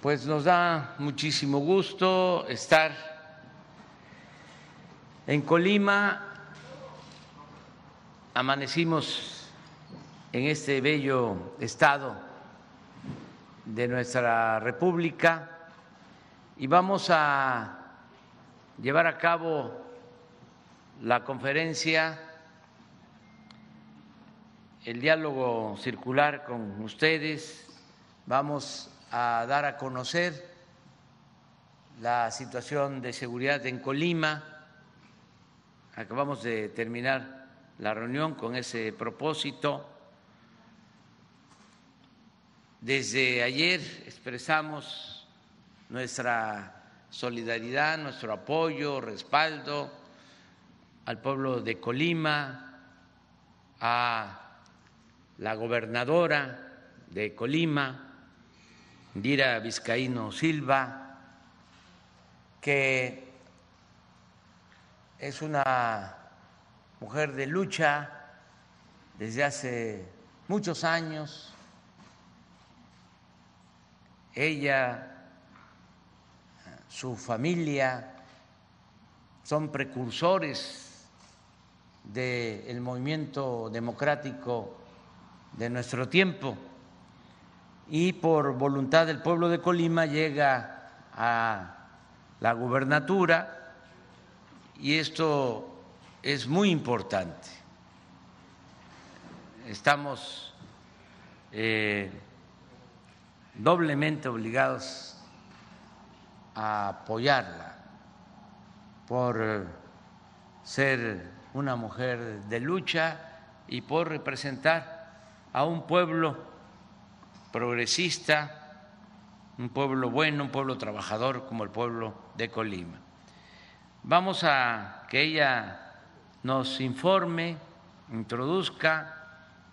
Pues nos da muchísimo gusto estar en Colima. Amanecimos en este bello estado de nuestra República y vamos a llevar a cabo la conferencia, el diálogo circular con ustedes. Vamos a dar a conocer la situación de seguridad en Colima. Acabamos de terminar la reunión con ese propósito. Desde ayer expresamos nuestra solidaridad, nuestro apoyo, respaldo al pueblo de Colima, a la gobernadora de Colima, Dira Vizcaíno Silva, que es una mujer de lucha desde hace muchos años. Ella, su familia, son precursores del movimiento democrático de nuestro tiempo y por voluntad del pueblo de Colima llega a la gubernatura y esto es muy importante. Estamos eh, doblemente obligados a apoyarla por ser una mujer de lucha y por representar a un pueblo progresista, un pueblo bueno, un pueblo trabajador como el pueblo de Colima. Vamos a que ella nos informe, introduzca,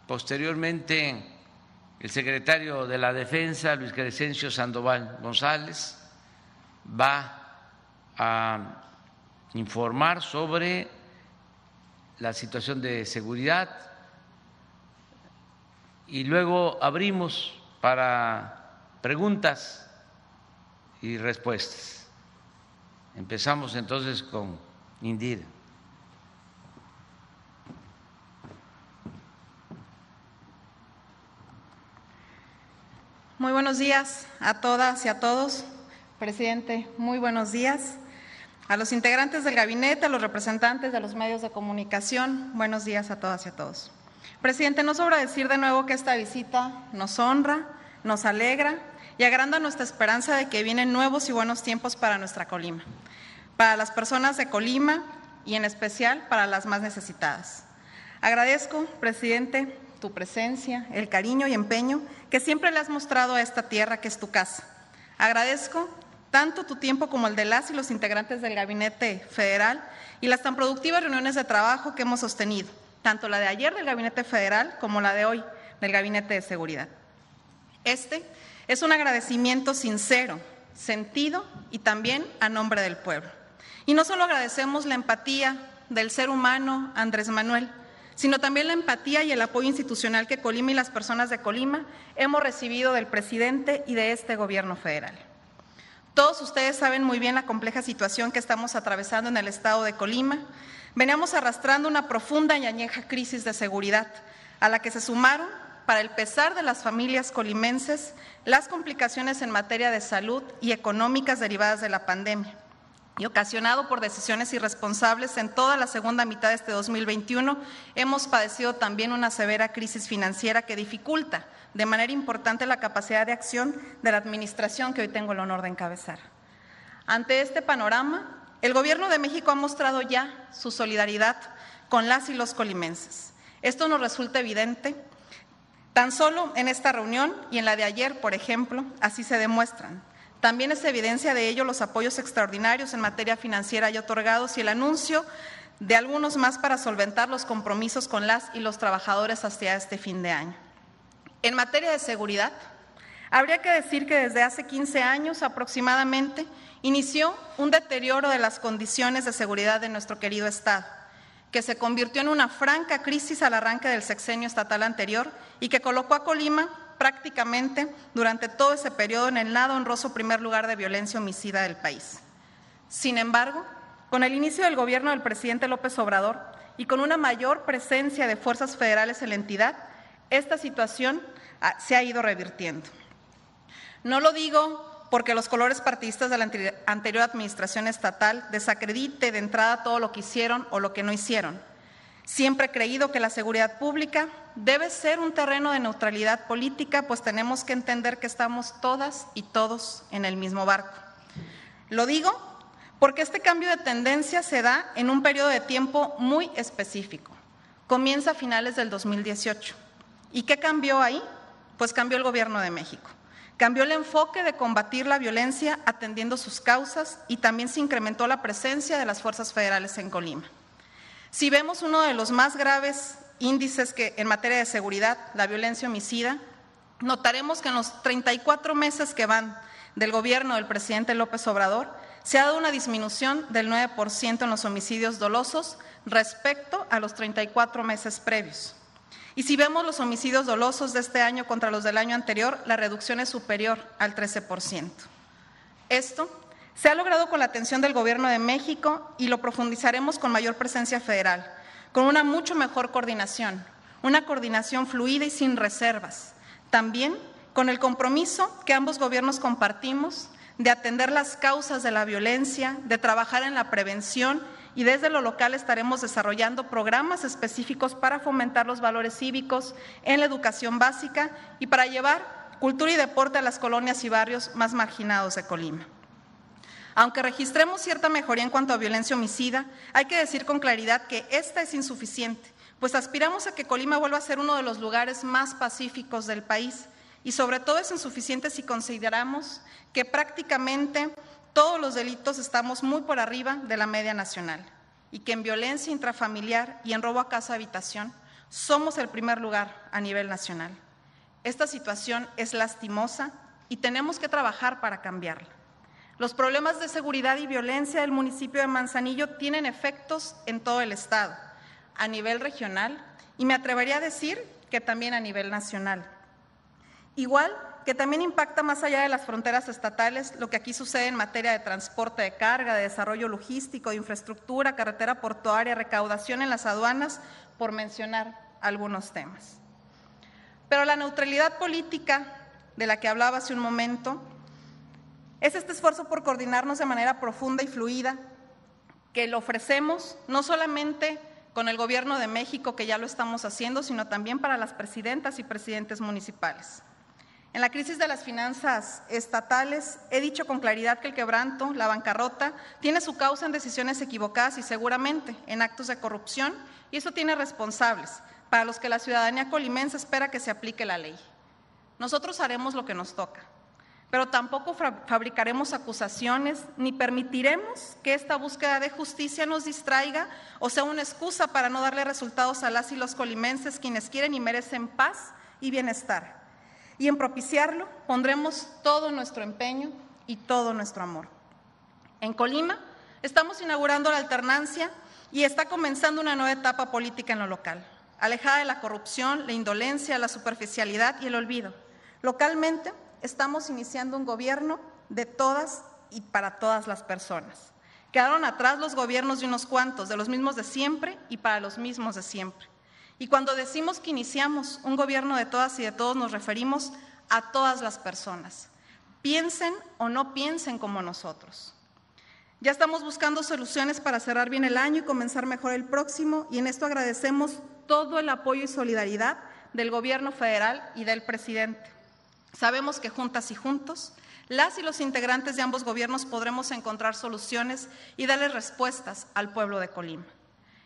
posteriormente el secretario de la Defensa, Luis Crescencio Sandoval González, va a informar sobre la situación de seguridad y luego abrimos para preguntas y respuestas. Empezamos entonces con Indira. Muy buenos días a todas y a todos. Presidente, muy buenos días. A los integrantes del gabinete, a los representantes de los medios de comunicación, buenos días a todas y a todos. Presidente, no sobra decir de nuevo que esta visita nos honra, nos alegra y agranda nuestra esperanza de que vienen nuevos y buenos tiempos para nuestra Colima, para las personas de Colima y en especial para las más necesitadas. Agradezco, presidente, tu presencia, el cariño y empeño que siempre le has mostrado a esta tierra que es tu casa. Agradezco tanto tu tiempo como el de las y los integrantes del Gabinete Federal y las tan productivas reuniones de trabajo que hemos sostenido tanto la de ayer del Gabinete Federal como la de hoy del Gabinete de Seguridad. Este es un agradecimiento sincero, sentido y también a nombre del pueblo. Y no solo agradecemos la empatía del ser humano Andrés Manuel, sino también la empatía y el apoyo institucional que Colima y las personas de Colima hemos recibido del presidente y de este gobierno federal. Todos ustedes saben muy bien la compleja situación que estamos atravesando en el estado de Colima veníamos arrastrando una profunda y añeja crisis de seguridad, a la que se sumaron, para el pesar de las familias colimenses, las complicaciones en materia de salud y económicas derivadas de la pandemia y ocasionado por decisiones irresponsables en toda la segunda mitad de este 2021, hemos padecido también una severa crisis financiera que dificulta de manera importante la capacidad de acción de la Administración que hoy tengo el honor de encabezar. Ante este panorama, el Gobierno de México ha mostrado ya su solidaridad con las y los colimenses. Esto nos resulta evidente. Tan solo en esta reunión y en la de ayer, por ejemplo, así se demuestran. También es evidencia de ello los apoyos extraordinarios en materia financiera y otorgados y el anuncio de algunos más para solventar los compromisos con las y los trabajadores hasta este fin de año. En materia de seguridad, Habría que decir que desde hace 15 años aproximadamente inició un deterioro de las condiciones de seguridad de nuestro querido Estado, que se convirtió en una franca crisis al arranque del sexenio estatal anterior y que colocó a Colima prácticamente durante todo ese periodo en el nada honroso primer lugar de violencia homicida del país. Sin embargo, con el inicio del gobierno del presidente López Obrador y con una mayor presencia de fuerzas federales en la entidad, esta situación ah, se ha ido revirtiendo. No lo digo porque los colores partidistas de la anterior administración estatal desacredite de entrada todo lo que hicieron o lo que no hicieron. Siempre he creído que la seguridad pública debe ser un terreno de neutralidad política, pues tenemos que entender que estamos todas y todos en el mismo barco. Lo digo porque este cambio de tendencia se da en un periodo de tiempo muy específico. Comienza a finales del 2018. ¿Y qué cambió ahí? Pues cambió el Gobierno de México. Cambió el enfoque de combatir la violencia atendiendo sus causas y también se incrementó la presencia de las fuerzas federales en Colima. Si vemos uno de los más graves índices que en materia de seguridad, la violencia homicida, notaremos que en los 34 meses que van del gobierno del presidente López Obrador, se ha dado una disminución del 9% en los homicidios dolosos respecto a los 34 meses previos. Y si vemos los homicidios dolosos de este año contra los del año anterior, la reducción es superior al 13%. Esto se ha logrado con la atención del Gobierno de México y lo profundizaremos con mayor presencia federal, con una mucho mejor coordinación, una coordinación fluida y sin reservas. También con el compromiso que ambos gobiernos compartimos de atender las causas de la violencia, de trabajar en la prevención y desde lo local estaremos desarrollando programas específicos para fomentar los valores cívicos en la educación básica y para llevar cultura y deporte a las colonias y barrios más marginados de Colima. Aunque registremos cierta mejoría en cuanto a violencia homicida, hay que decir con claridad que esta es insuficiente, pues aspiramos a que Colima vuelva a ser uno de los lugares más pacíficos del país y sobre todo es insuficiente si consideramos que prácticamente todos los delitos estamos muy por arriba de la media nacional y que en violencia intrafamiliar y en robo a casa habitación somos el primer lugar a nivel nacional. Esta situación es lastimosa y tenemos que trabajar para cambiarla. Los problemas de seguridad y violencia del municipio de Manzanillo tienen efectos en todo el Estado, a nivel regional y me atrevería a decir que también a nivel nacional. Igual que también impacta más allá de las fronteras estatales lo que aquí sucede en materia de transporte de carga, de desarrollo logístico, de infraestructura, carretera portuaria, recaudación en las aduanas, por mencionar algunos temas. Pero la neutralidad política de la que hablaba hace un momento es este esfuerzo por coordinarnos de manera profunda y fluida que lo ofrecemos no solamente con el Gobierno de México, que ya lo estamos haciendo, sino también para las presidentas y presidentes municipales. En la crisis de las finanzas estatales he dicho con claridad que el quebranto, la bancarrota, tiene su causa en decisiones equivocadas y seguramente en actos de corrupción, y eso tiene responsables, para los que la ciudadanía colimense espera que se aplique la ley. Nosotros haremos lo que nos toca, pero tampoco fabricaremos acusaciones ni permitiremos que esta búsqueda de justicia nos distraiga o sea una excusa para no darle resultados a las y los colimenses quienes quieren y merecen paz y bienestar y en propiciarlo pondremos todo nuestro empeño y todo nuestro amor. En Colima estamos inaugurando la alternancia y está comenzando una nueva etapa política en lo local, alejada de la corrupción, la indolencia, la superficialidad y el olvido. Localmente estamos iniciando un gobierno de todas y para todas las personas. Quedaron atrás los gobiernos de unos cuantos, de los mismos de siempre y para los mismos de siempre. Y cuando decimos que iniciamos un gobierno de todas y de todos, nos referimos a todas las personas, piensen o no piensen como nosotros. Ya estamos buscando soluciones para cerrar bien el año y comenzar mejor el próximo, y en esto agradecemos todo el apoyo y solidaridad del gobierno federal y del presidente. Sabemos que juntas y juntos, las y los integrantes de ambos gobiernos podremos encontrar soluciones y darle respuestas al pueblo de Colima.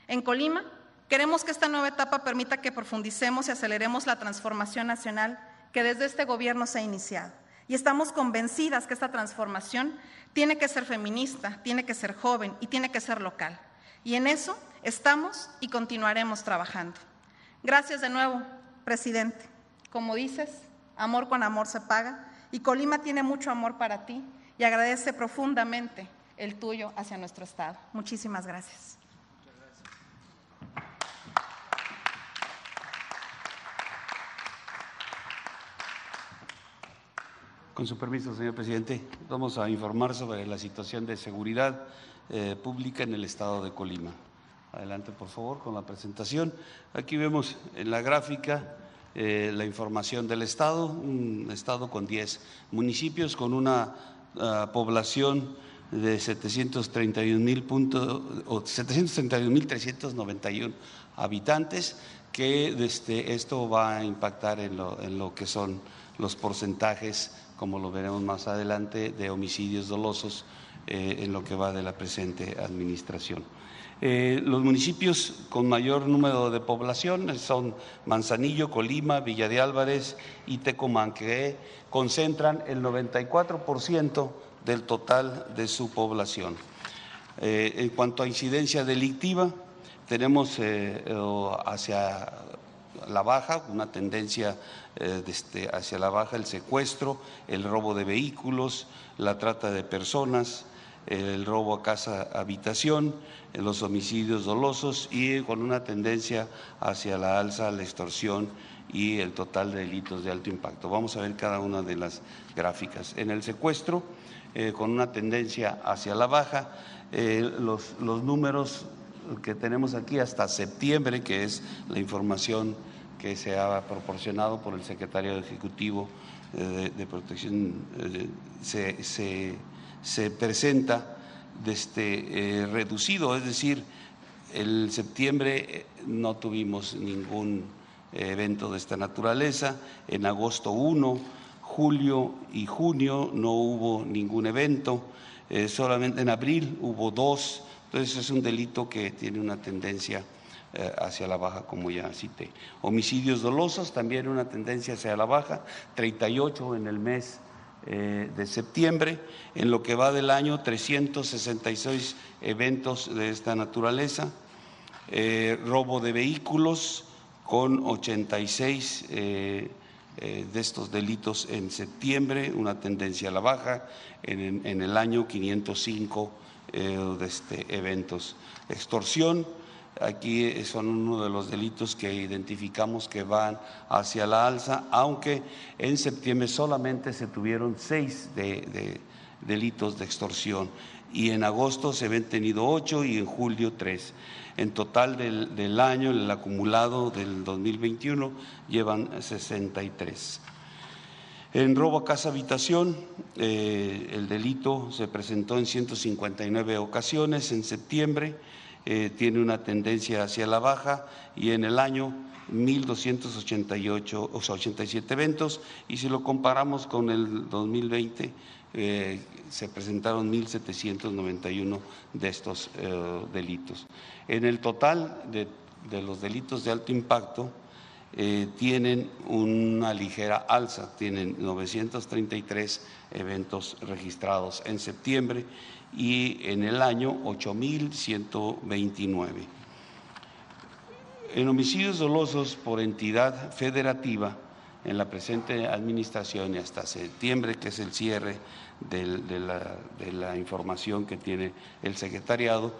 En Colima Queremos que esta nueva etapa permita que profundicemos y aceleremos la transformación nacional que desde este gobierno se ha iniciado. Y estamos convencidas que esta transformación tiene que ser feminista, tiene que ser joven y tiene que ser local. Y en eso estamos y continuaremos trabajando. Gracias de nuevo, presidente. Como dices, amor con amor se paga y Colima tiene mucho amor para ti y agradece profundamente el tuyo hacia nuestro Estado. Muchísimas gracias. Con su permiso, señor presidente, vamos a informar sobre la situación de seguridad eh, pública en el estado de Colima. Adelante, por favor, con la presentación. Aquí vemos en la gráfica eh, la información del estado, un estado con 10 municipios, con una uh, población de 731.391 habitantes, que desde esto va a impactar en lo, en lo que son los porcentajes como lo veremos más adelante, de homicidios dolosos eh, en lo que va de la presente administración. Eh, los municipios con mayor número de población son Manzanillo, Colima, Villa de Álvarez y Tecomán, que concentran el 94% del total de su población. Eh, en cuanto a incidencia delictiva, tenemos hacia la baja, una tendencia eh, este, hacia la baja, el secuestro, el robo de vehículos, la trata de personas, el robo a casa habitación, los homicidios dolosos y con una tendencia hacia la alza, la extorsión y el total de delitos de alto impacto. Vamos a ver cada una de las gráficas. En el secuestro, eh, con una tendencia hacia la baja, eh, los, los números que tenemos aquí hasta septiembre, que es la información que se ha proporcionado por el secretario ejecutivo eh, de, protección, se, presenta desde, eh, reducido, es decir, el septiembre no tuvimos ningún evento de esta naturaleza, en agosto 1, julio y junio no hubo ningún evento, solamente en abril hubo dos, entonces es un delito que tiene una tendencia eh, hacia la baja, como ya cité. Homicidios dolosos, también una tendencia hacia la baja, 38 en el mes eh, de septiembre. En lo que va del año, 366 eventos de esta naturaleza. Eh, robo de vehículos con 86 de estos delitos en septiembre, una tendencia a la baja. En, en el año, 505 de este, eventos. Extorsión Aquí son uno de los delitos que identificamos que van hacia la alza, aunque en septiembre solamente se tuvieron seis de, delitos de extorsión y en agosto se habían tenido ocho y en julio tres. En total del, año, el acumulado del 2021, llevan 63. En robo a casa habitación, eh, el delito se presentó en 159 ocasiones en septiembre eh, tiene una tendencia hacia la baja y en el año 1.288, o sea, 87 eventos, y si lo comparamos con el 2020, eh, se presentaron 1.791 de estos eh, delitos. En el total de, de, los delitos de alto impacto, tienen una ligera alza, tienen 933 eventos registrados en septiembre y en el año 8.129. En homicidios dolosos por entidad federativa, en la presente administración y hasta septiembre, que es el cierre de, la, información que tiene el secretariado,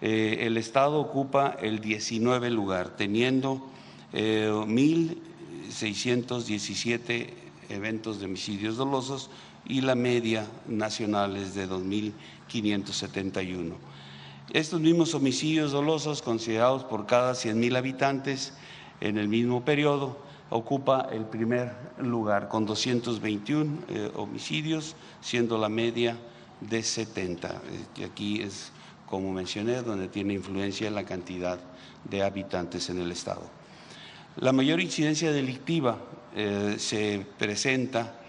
eh, el Estado ocupa el 19 lugar, teniendo 1.617 eh, eventos de homicidios dolosos y la media nacional es de 2.571. Estos mismos homicidios dolosos considerados por cada 100.000 habitantes en el mismo periodo ocupa el primer lugar con 221 eh, homicidios, siendo la media de 70. Y aquí es, como mencioné, donde tiene influencia la cantidad de habitantes en el Estado. La mayor incidencia delictiva eh, se presenta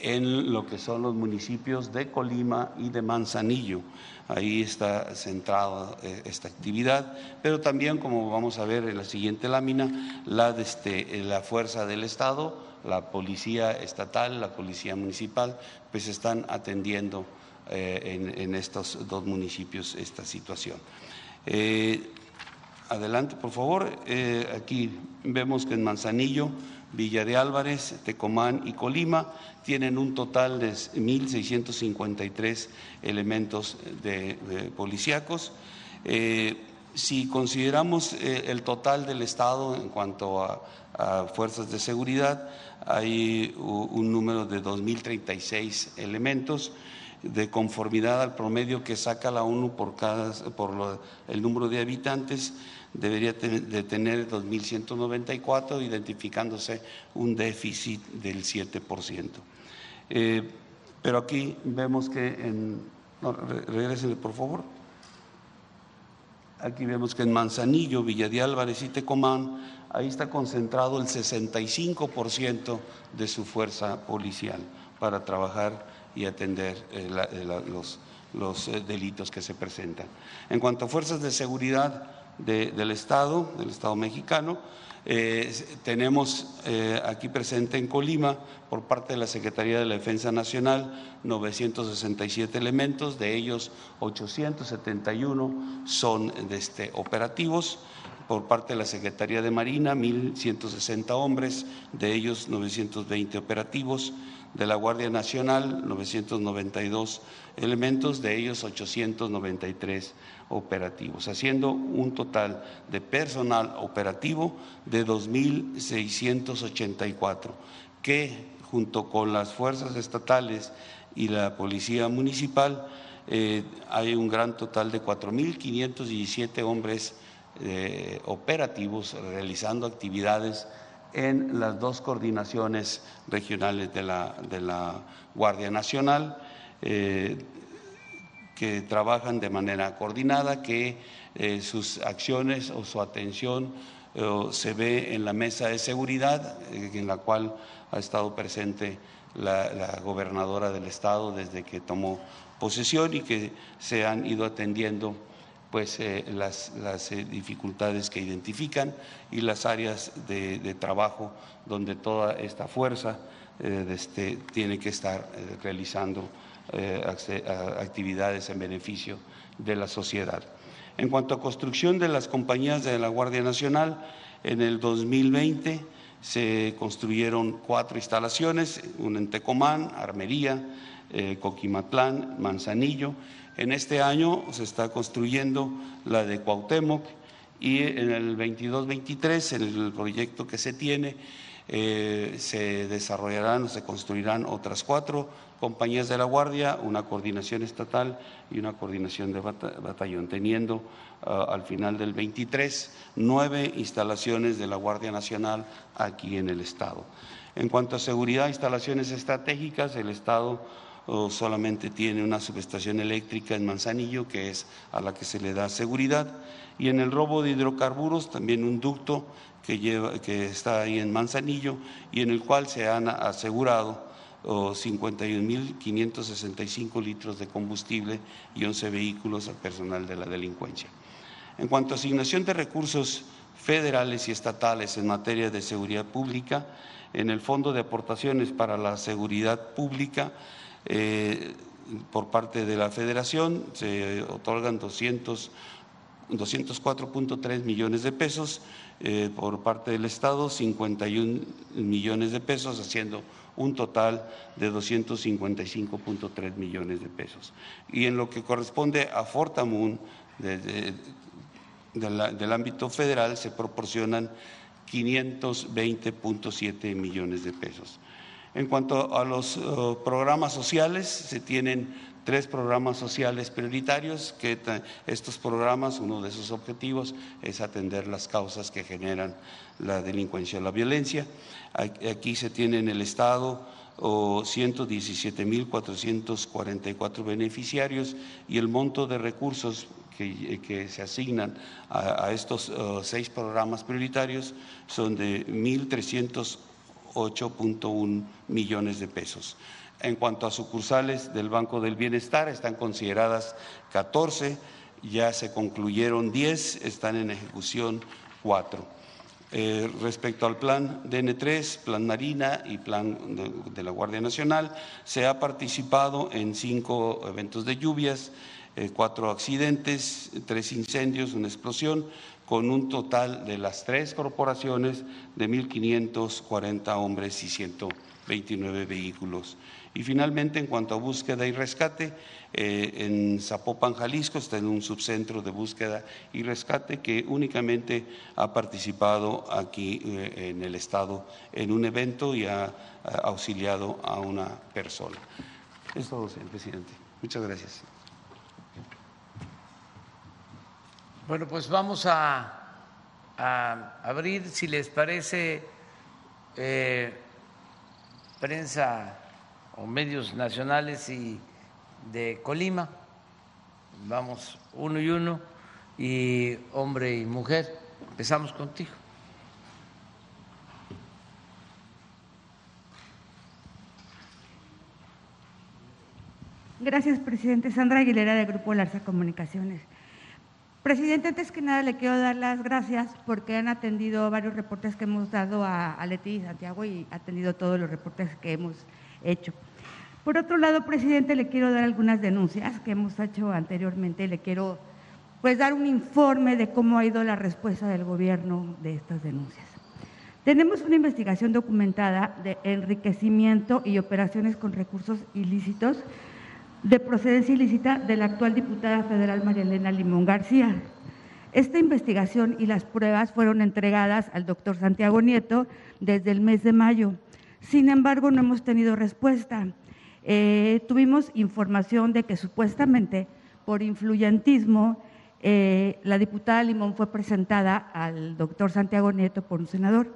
en lo que son los municipios de Colima y de Manzanillo. Ahí está centrada eh, esta actividad, pero también, como vamos a ver en la siguiente lámina, la, este, la fuerza del Estado, la policía estatal, la policía municipal, pues están atendiendo eh, en, estos dos municipios esta situación. Eh, adelante, por favor. Eh, aquí vemos que en Manzanillo, Villa de Álvarez, Tecomán y Colima tienen un total de 1.653 elementos de, policíacos. Eh, si consideramos eh, el total del Estado en cuanto a, fuerzas de seguridad, hay un número de 2.036 elementos de conformidad al promedio que saca la ONU por, cada, por el número de habitantes, debería de tener 2.194, identificándose un déficit del 7%. Eh, pero aquí vemos que en... No, por favor. Aquí vemos que en Manzanillo, Villa de Álvarez y Tecomán, ahí está concentrado el 65% de su fuerza policial para trabajar y atender eh, eh, los, los eh, delitos que se presentan. En cuanto a fuerzas de seguridad del Estado, del Estado mexicano, eh, tenemos eh, aquí presente en Colima, por parte de la Secretaría de la Defensa Nacional, 967 elementos, de ellos 871 son este, operativos. Por parte de la Secretaría de Marina, 1.160 hombres, de ellos 920 operativos de la Guardia Nacional, 992 elementos, de ellos 893 operativos, haciendo un total de personal operativo de 2.684, que junto con las fuerzas estatales y la Policía Municipal, eh, hay un gran total de 4.517 hombres eh, operativos realizando actividades en las dos coordinaciones regionales de la, de la Guardia Nacional, eh, que trabajan de manera coordinada, que eh, sus acciones o su atención eh, se ve en la mesa de seguridad, en la cual ha estado presente la, la gobernadora del Estado desde que tomó posesión y que se han ido atendiendo pues eh, las, eh, dificultades que identifican y las áreas de, trabajo donde toda esta fuerza eh, este, tiene que estar realizando actividades en beneficio de la sociedad. En cuanto a construcción de las compañías de la Guardia Nacional, en el 2020 se construyeron cuatro instalaciones, una en Tecomán, Armería, Coquimatlán, Manzanillo, en este año se está construyendo la de Cuauhtémoc y en el 22-23, en el proyecto que se tiene, eh, se desarrollarán o se construirán otras cuatro compañías de la Guardia, una coordinación estatal y una coordinación de batallón, teniendo ah, al final del 23 nueve instalaciones de la Guardia Nacional aquí en el Estado. En cuanto a seguridad, instalaciones estratégicas, el Estado solamente tiene una subestación eléctrica en Manzanillo, que es a la que se le da seguridad, y en el robo de hidrocarburos también un ducto que, lleva, que está ahí en Manzanillo y en el cual se han asegurado 51.565 litros de combustible y 11 vehículos al personal de la delincuencia. En cuanto a asignación de recursos federales y estatales en materia de seguridad pública, en el Fondo de Aportaciones para la Seguridad Pública eh, por parte de la Federación se otorgan 200 204.3 millones de pesos, eh, por parte del Estado 51 millones de pesos, haciendo un total de 255.3 millones de pesos. Y en lo que corresponde a Fortamun, del ámbito federal, se proporcionan 520.7 millones de pesos. En cuanto a los eh, programas sociales, se tienen tres programas sociales prioritarios, que estos programas, uno de sus objetivos es atender las causas que generan la delincuencia o la violencia. Aquí se tiene en el Estado 117.444 beneficiarios y el monto de recursos que, se asignan a, estos eh, seis programas prioritarios son de 1.300 8.1 millones de pesos. En cuanto a sucursales del Banco del Bienestar, están consideradas 14, ya se concluyeron 10, están en ejecución 4. Eh, respecto al plan DN3, plan Marina y plan de, la Guardia Nacional, se ha participado en cinco eventos de lluvias, eh, cuatro accidentes, tres incendios, una explosión, con un total de las tres corporaciones de 1.540 hombres y 129 vehículos. Y finalmente, en cuanto a búsqueda y rescate, eh, en Zapopan, Jalisco, está en un subcentro de búsqueda y rescate que únicamente ha participado aquí eh, en el Estado en un evento y ha, auxiliado a una persona. Es todo, señor presidente. Muchas gracias. Bueno, pues vamos a, abrir, si les parece, eh, prensa o medios nacionales y de Colima. Vamos uno y uno, y hombre y mujer. Empezamos contigo. Gracias, presidente. Sandra Aguilera, del Grupo Larza Comunicaciones. Presidente, antes que nada le quiero dar las gracias porque han atendido varios reportes que hemos dado a, a Leti y Santiago y ha atendido todos los reportes que hemos hecho. Por otro lado, presidente, le quiero dar algunas denuncias que hemos hecho anteriormente. Le quiero pues dar un informe de cómo ha ido la respuesta del gobierno de estas denuncias. Tenemos una investigación documentada de enriquecimiento y operaciones con recursos ilícitos de procedencia ilícita de la actual diputada federal María Elena Limón García. Esta investigación y las pruebas fueron entregadas al doctor Santiago Nieto desde el mes de mayo. Sin embargo, no hemos tenido respuesta. Eh, tuvimos información de que supuestamente por influyentismo eh, la diputada Limón fue presentada al doctor Santiago Nieto por un senador.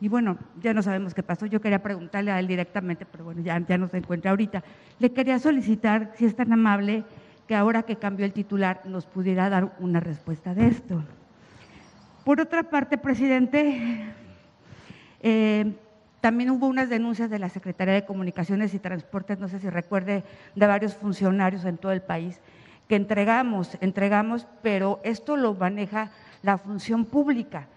Y bueno, ya no sabemos qué pasó. Yo quería preguntarle a él directamente, pero bueno, ya, ya no se encuentra ahorita. Le quería solicitar, si es tan amable, que ahora que cambió el titular nos pudiera dar una respuesta de esto. Por otra parte, presidente, eh, también hubo unas denuncias de la Secretaría de Comunicaciones y Transportes, no sé si recuerde, de varios funcionarios en todo el país, que entregamos, entregamos, pero esto lo maneja la función pública.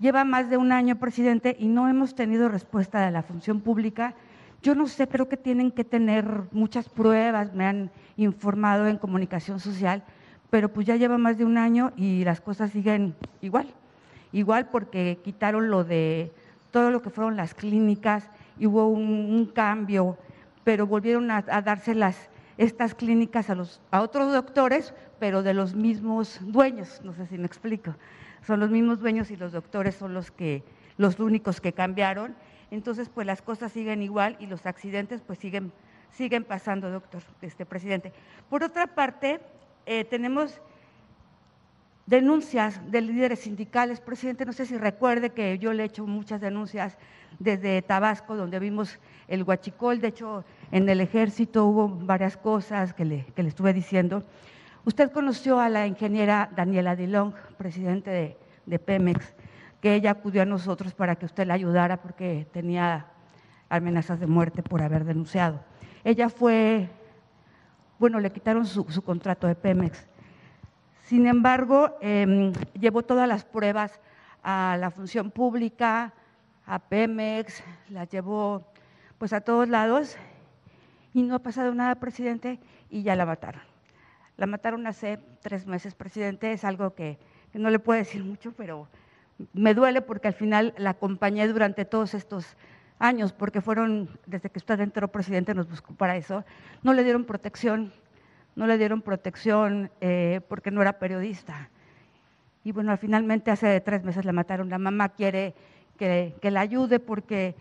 Lleva más de un año, presidente, y no hemos tenido respuesta de la función pública. Yo no sé, creo que tienen que tener muchas pruebas, me han informado en comunicación social, pero pues ya lleva más de un año y las cosas siguen igual. Igual porque quitaron lo de todo lo que fueron las clínicas y hubo un, cambio, pero volvieron a, darse las, estas clínicas a, los, a otros doctores, pero de los mismos dueños, no sé si me explico. Son los mismos dueños y los doctores son los, que, los únicos que cambiaron. Entonces, pues las cosas siguen igual y los accidentes pues siguen, siguen pasando, doctor, este presidente. Por otra parte, eh, tenemos denuncias de líderes sindicales. Presidente, no sé si recuerde que yo le he hecho muchas denuncias desde Tabasco, donde vimos el huachicol. De hecho, en el ejército hubo varias cosas que le, que le estuve diciendo. Usted conoció a la ingeniera Daniela Dilong, presidente de, Pemex, que ella acudió a nosotros para que usted la ayudara porque tenía amenazas de muerte por haber denunciado. Ella fue, bueno, le quitaron su, su contrato de Pemex sin embargo, em, llevó todas las pruebas a la función pública, a Pemex, las llevó pues a todos lados y no ha pasado nada, presidente, y ya la mataron. La mataron hace tres meses, presidente, es algo que, no le puedo decir mucho, pero me duele porque al final la acompañé durante todos estos años, porque fueron, desde que usted entró, presidente, nos buscó para eso, no le dieron protección, no le dieron protección eh, porque no era periodista. Y bueno, finalmente hace tres meses la mataron. La mamá quiere que, que la ayude porque,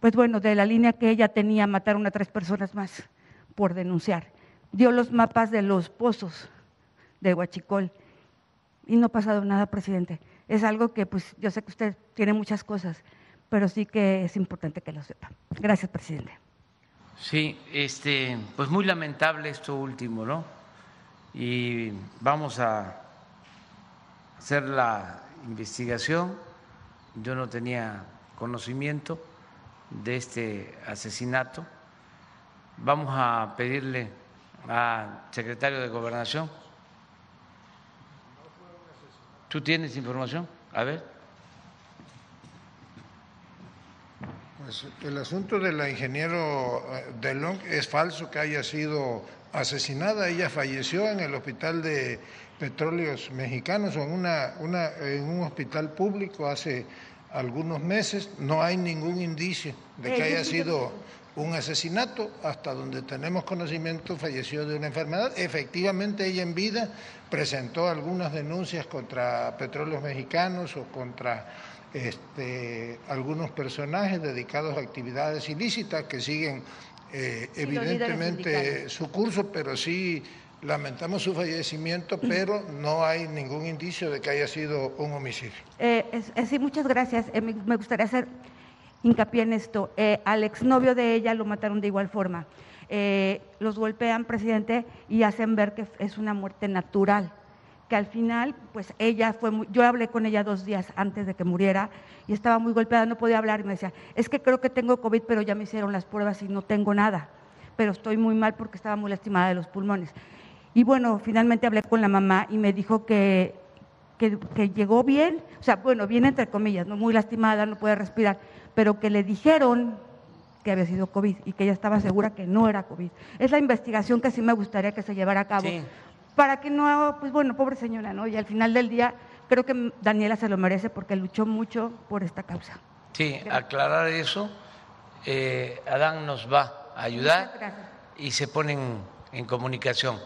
pues bueno, de la línea que ella tenía, mataron a tres personas más por denunciar. Dio los mapas de los pozos de Huachicol y no ha pasado nada, presidente. Es algo que, pues, yo sé que usted tiene muchas cosas, pero sí que es importante que lo sepa. Gracias, presidente. Sí, este, pues muy lamentable esto último, ¿no? Y vamos a hacer la investigación. Yo no tenía conocimiento de este asesinato. Vamos a pedirle al secretario de Gobernación. ¿Tú tienes información? A ver. Pues, el asunto de la ingeniero eh, Delong es falso que haya sido asesinada. Ella falleció en el hospital de petróleos mexicanos o en, una, una, en un hospital público hace algunos meses. No hay ningún indicio de que haya sido un asesinato. Hasta donde tenemos conocimiento, falleció de una enfermedad. Efectivamente, ella en vida presentó algunas denuncias contra petróleos mexicanos o contra este, algunos personajes dedicados a actividades ilícitas que siguen eh, evidentemente su curso, pero sí lamentamos su fallecimiento, pero no hay ningún indicio de que haya sido un homicidio. Eh, sí, muchas gracias. Eh, me gustaría hacer hincapié en esto. al exnovio de ella lo mataron de igual forma. los golpean, presidente, y hacen ver que es una muerte natural que al final, pues ella fue, muy, yo hablé con ella dos días antes de que muriera y estaba muy golpeada, no podía hablar y me decía, es que creo que tengo COVID, pero ya me hicieron las pruebas y no tengo nada, pero estoy muy mal porque estaba muy lastimada de los pulmones. Y bueno, finalmente hablé con la mamá y me dijo que, que, que llegó bien, o sea, bueno, bien entre comillas, no muy lastimada, no puede respirar, pero que le dijeron que había sido COVID y que ella estaba segura que no era COVID. Es la investigación que sí me gustaría que se llevara a cabo, para que no, pues bueno, pobre señora, ¿no? Y al final del día creo que Daniela se lo merece porque luchó mucho por esta causa. Sí, aclarar eso. Eh, Adán nos va a ayudar y se ponen en comunicación.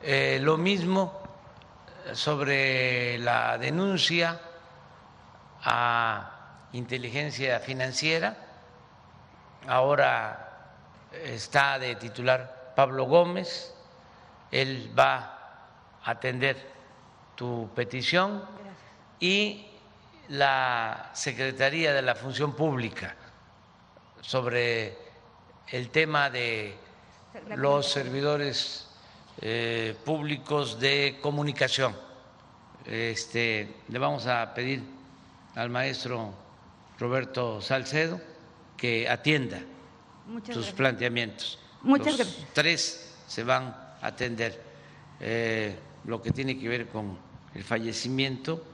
Eh, lo mismo sobre la denuncia a inteligencia financiera. Ahora está de titular Pablo Gómez. Él va atender tu petición y la Secretaría de la Función Pública sobre el tema de los servidores eh, públicos de comunicación. Este, le vamos a pedir al maestro Roberto Salcedo que atienda sus planteamientos. Muchas Los gracias. Tres se van a atender. Eh, lo que tiene que ver con el fallecimiento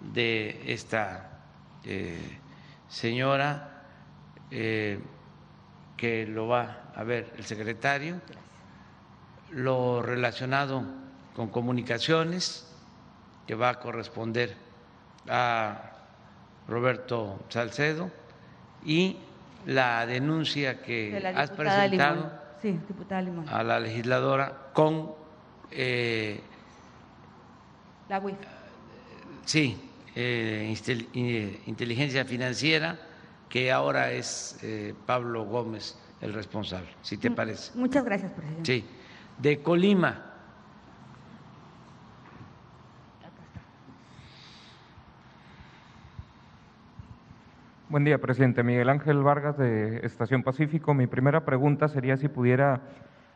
de esta eh, señora eh, que lo va a ver el secretario, lo relacionado con comunicaciones que va a corresponder a Roberto Salcedo y la denuncia que has presentado a la legisladora con eh, la WIF. Sí, eh, eh, inteligencia financiera, que ahora es eh, Pablo Gómez el responsable, si te parece. Muchas gracias, presidente. Sí, de Colima. Buen día, presidente. Miguel Ángel Vargas de Estación Pacífico. Mi primera pregunta sería si pudiera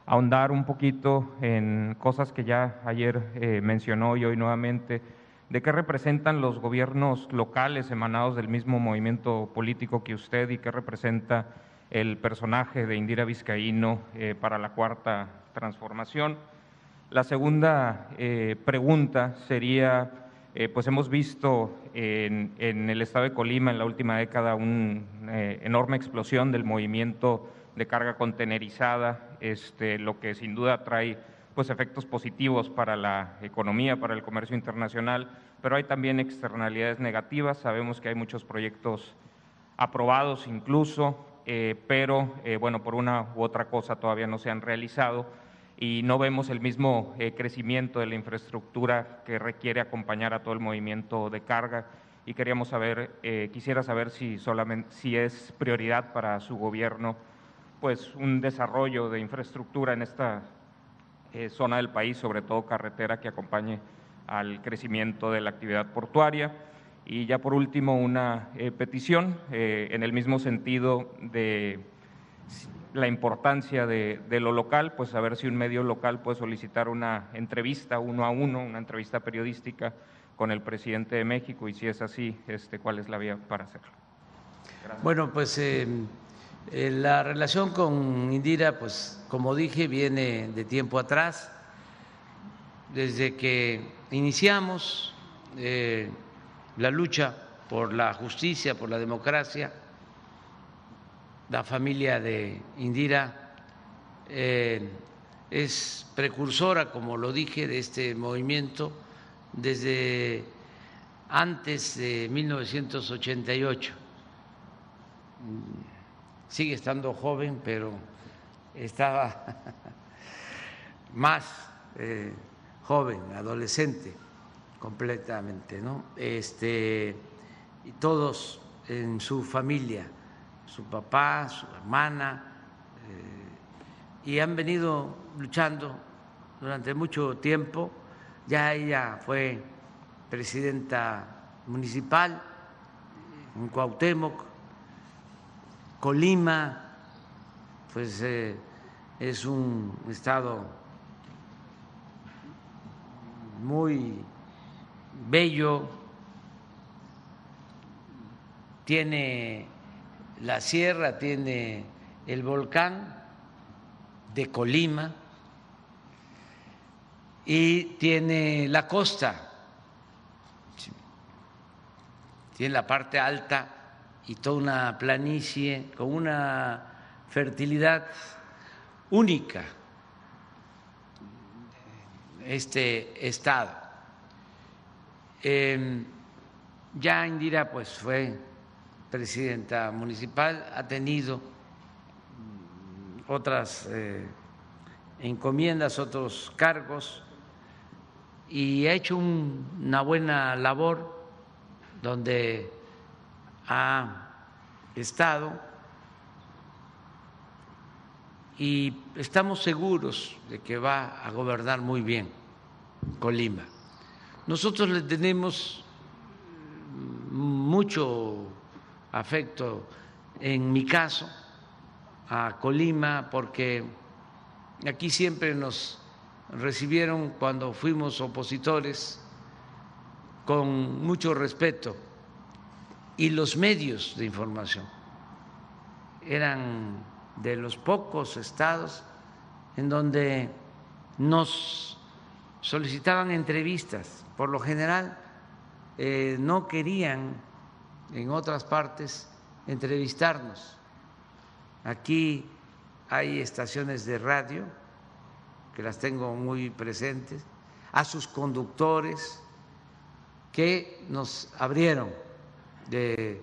ahondar un poquito en cosas que ya ayer eh, mencionó y hoy nuevamente, de qué representan los gobiernos locales emanados del mismo movimiento político que usted y qué representa el personaje de Indira Vizcaíno eh, para la cuarta transformación. La segunda eh, pregunta sería, pues hemos visto en, el estado de Colima en la última década una enorme explosión del movimiento de carga contenerizada, este, lo que sin duda trae pues, efectos positivos para la economía, para el comercio internacional, pero hay también externalidades negativas. Sabemos que hay muchos proyectos aprobados incluso, eh, pero eh, bueno, por una u otra cosa todavía no se han realizado y no vemos el mismo eh, crecimiento de la infraestructura que requiere acompañar a todo el movimiento de carga y queríamos saber, quisiera saber si solamente si es prioridad para su gobierno pues un desarrollo de infraestructura en esta eh, zona del país, sobre todo carretera que acompañe al crecimiento de la actividad portuaria. Y ya por último, una eh, petición eh, en el mismo sentido de la importancia de, lo local, pues a ver si un medio local puede solicitar una entrevista uno a uno, una entrevista periodística con el presidente de México y si es así, este, cuál es la vía para hacerlo. Bueno, pues eh, la relación con Indira, pues como dije, viene de tiempo atrás, desde que iniciamos eh, la lucha por la justicia, por la democracia, la familia de Indira eh, es precursora, como lo dije, de este movimiento desde antes de 1988. Sigue estando joven, pero estaba más eh, joven, adolescente, completamente, ¿no? Este, y todos en su familia, su papá, su hermana, eh, y han venido luchando durante mucho tiempo. Ya ella fue presidenta municipal en Cuauhtémoc, Colima, pues eh, es un estado muy bello, tiene la sierra, tiene el volcán de Colima y tiene la costa, tiene la parte alta y toda una planicie con una fertilidad única este estado. Eh, ya Indira pues fue presidenta municipal, ha tenido otras eh, encomiendas, otros cargos y ha hecho una buena labor donde ha estado y estamos seguros de que va a gobernar muy bien Colima. Nosotros le tenemos mucho afecto, en mi caso, a Colima, porque aquí siempre nos recibieron cuando fuimos opositores con mucho respeto y los medios de información eran de los pocos estados en donde nos solicitaban entrevistas. Por lo general eh, no querían en otras partes entrevistarnos. Aquí hay estaciones de radio que las tengo muy presentes, a sus conductores que nos abrieron de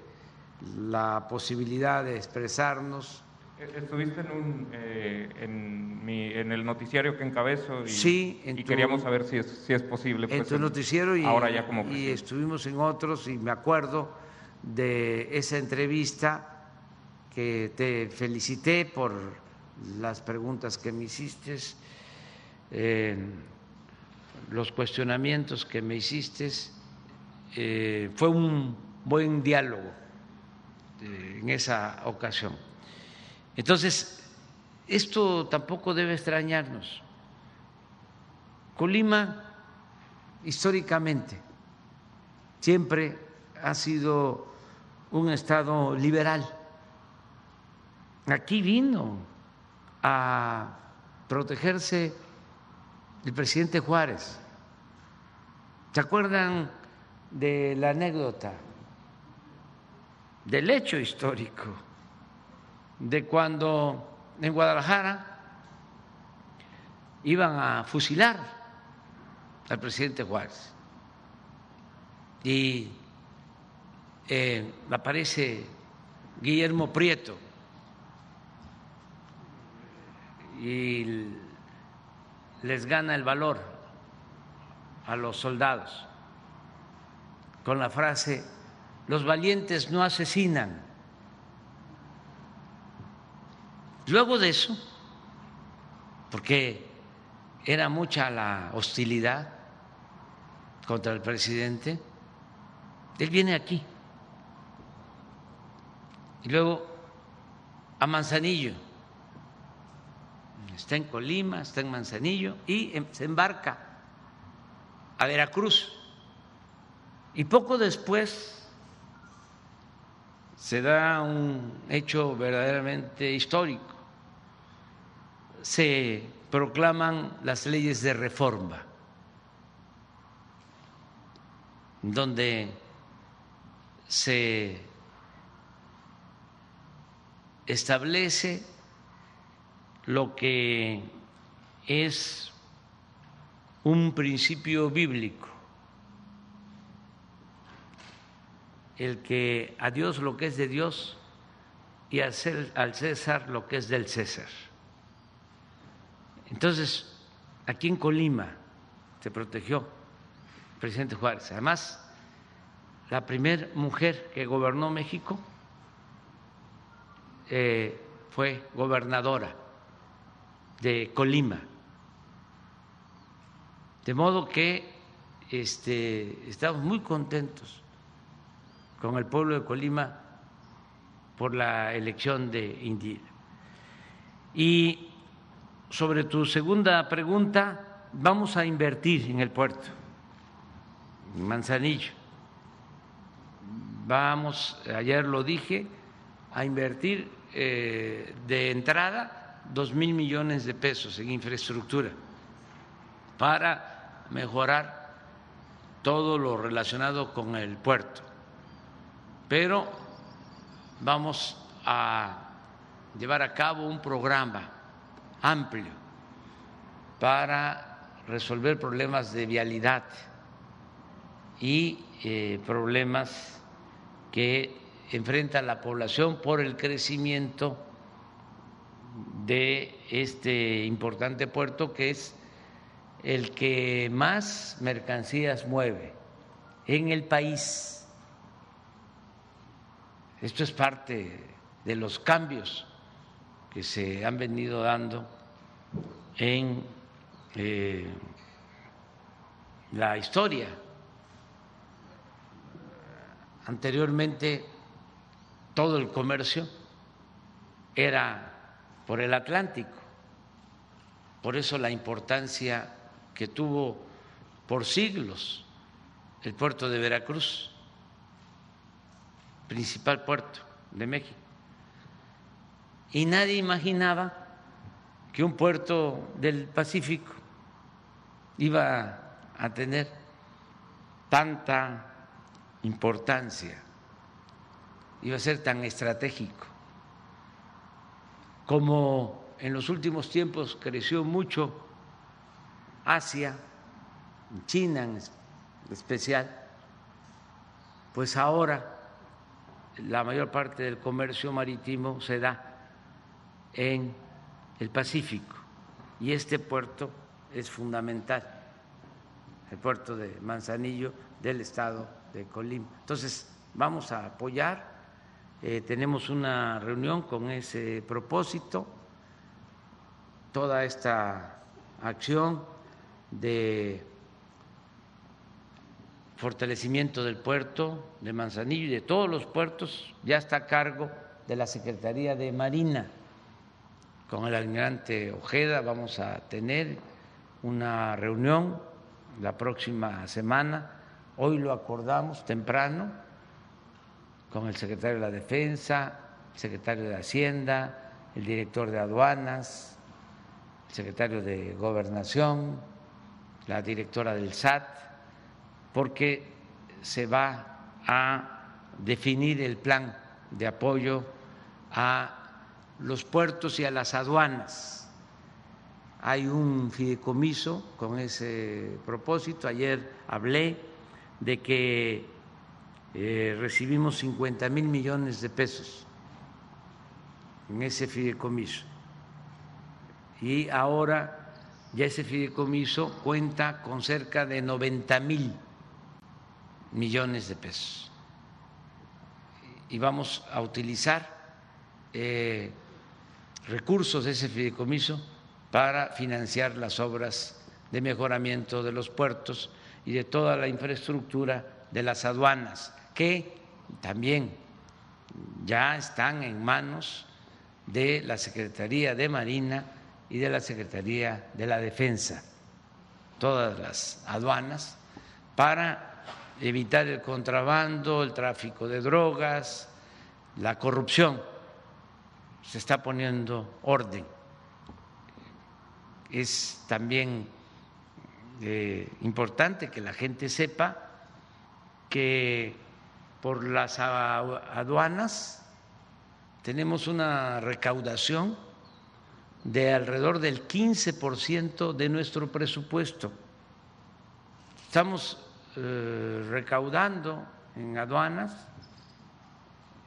la posibilidad de expresarnos Estuviste en, un, eh, en, mi, en, el noticiario que encabezo y, sí, y queríamos saber si es, si es posible. Pues, en tu noticiero y, ahora ya como y estuvimos en otros y me acuerdo de esa entrevista que te felicité por las preguntas que me hiciste, eh, los cuestionamientos que me hiciste. Eh, fue un buen diálogo eh, en esa ocasión. Entonces, esto tampoco debe extrañarnos. Colima, históricamente, siempre ha sido un Estado liberal. Aquí vino a protegerse el presidente Juárez. ¿Se acuerdan de la anécdota, del hecho histórico? de cuando en Guadalajara iban a fusilar al presidente Juárez y eh, aparece Guillermo Prieto y les gana el valor a los soldados con la frase, los valientes no asesinan, Luego de eso, porque era mucha la hostilidad contra el presidente, él viene aquí. Y luego a Manzanillo. Está en Colima, está en Manzanillo y em, se embarca a Veracruz. Y poco después se da un hecho verdaderamente histórico se proclaman las leyes de reforma, donde se establece lo que es un principio bíblico, el que a Dios lo que es de Dios y al César lo que es del César. Entonces, aquí en Colima se protegió el presidente Juárez. Además, la primera mujer que gobernó México eh, fue gobernadora de Colima. De modo que este, estamos muy contentos con el pueblo de Colima por la elección de Indira. Y sobre tu segunda pregunta, vamos a invertir en el puerto, en Manzanillo. Vamos, ayer lo dije, a invertir eh, de entrada dos mil millones de pesos en infraestructura para mejorar todo lo relacionado con el puerto. Pero vamos a llevar a cabo un programa amplio para resolver problemas de vialidad y eh, problemas que enfrenta la población por el crecimiento de este importante puerto que es el que más mercancías mueve en el país. Esto es parte de los cambios que se han venido dando en eh, la historia. Anteriormente todo el comercio era por el Atlántico, por eso la importancia que tuvo por siglos el puerto de Veracruz, principal puerto de México. Y nadie imaginaba que un puerto del Pacífico iba a tener tanta importancia, iba a ser tan estratégico. Como en los últimos tiempos creció mucho Asia, China en especial, pues ahora la mayor parte del comercio marítimo se da en el Pacífico y este puerto es fundamental, el puerto de Manzanillo del estado de Colima. Entonces, vamos a apoyar, eh, tenemos una reunión con ese propósito, toda esta acción de fortalecimiento del puerto de Manzanillo y de todos los puertos ya está a cargo de la Secretaría de Marina. Con el almirante Ojeda vamos a tener una reunión la próxima semana. Hoy lo acordamos temprano con el secretario de la Defensa, el secretario de Hacienda, el director de aduanas, el secretario de Gobernación, la directora del SAT, porque se va a definir el plan de apoyo a los puertos y a las aduanas. Hay un fideicomiso con ese propósito. Ayer hablé de que eh, recibimos 50 mil millones de pesos en ese fideicomiso. Y ahora ya ese fideicomiso cuenta con cerca de 90 mil millones de pesos. Y vamos a utilizar eh, recursos de ese fideicomiso para financiar las obras de mejoramiento de los puertos y de toda la infraestructura de las aduanas, que también ya están en manos de la Secretaría de Marina y de la Secretaría de la Defensa, todas las aduanas, para evitar el contrabando, el tráfico de drogas, la corrupción. Se está poniendo orden. Es también eh, importante que la gente sepa que por las aduanas tenemos una recaudación de alrededor del 15% de nuestro presupuesto. Estamos eh, recaudando en aduanas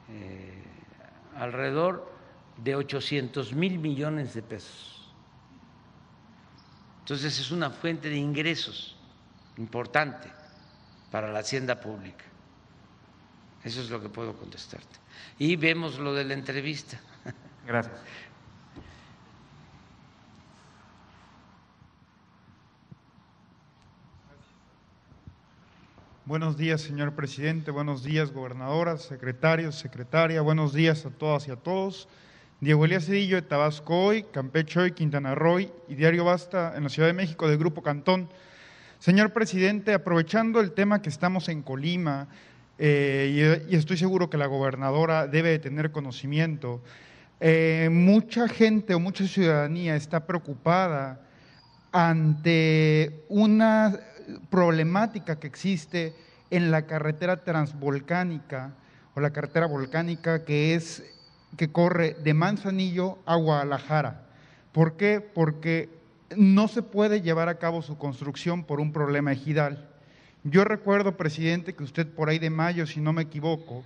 eh, alrededor de 800 mil millones de pesos. Entonces es una fuente de ingresos importante para la hacienda pública. Eso es lo que puedo contestarte. Y vemos lo de la entrevista. Gracias. Buenos días, señor presidente. Buenos días, gobernadoras, secretarios, secretaria. Buenos días a todas y a todos. Diego Elías Cedillo de Tabasco hoy, Campeche hoy, Quintana Roo y Diario Basta en la Ciudad de México del Grupo Cantón. Señor presidente, aprovechando el tema que estamos en Colima, eh, y, estoy seguro que la gobernadora debe de tener conocimiento, eh, mucha gente o mucha ciudadanía está preocupada ante una problemática que existe en la carretera transvolcánica o la carretera volcánica que es que corre de Manzanillo a Guadalajara. ¿Por qué? Porque no se puede llevar a cabo su construcción por un problema ejidal. Yo recuerdo, presidente, que usted por ahí de mayo, si no me equivoco,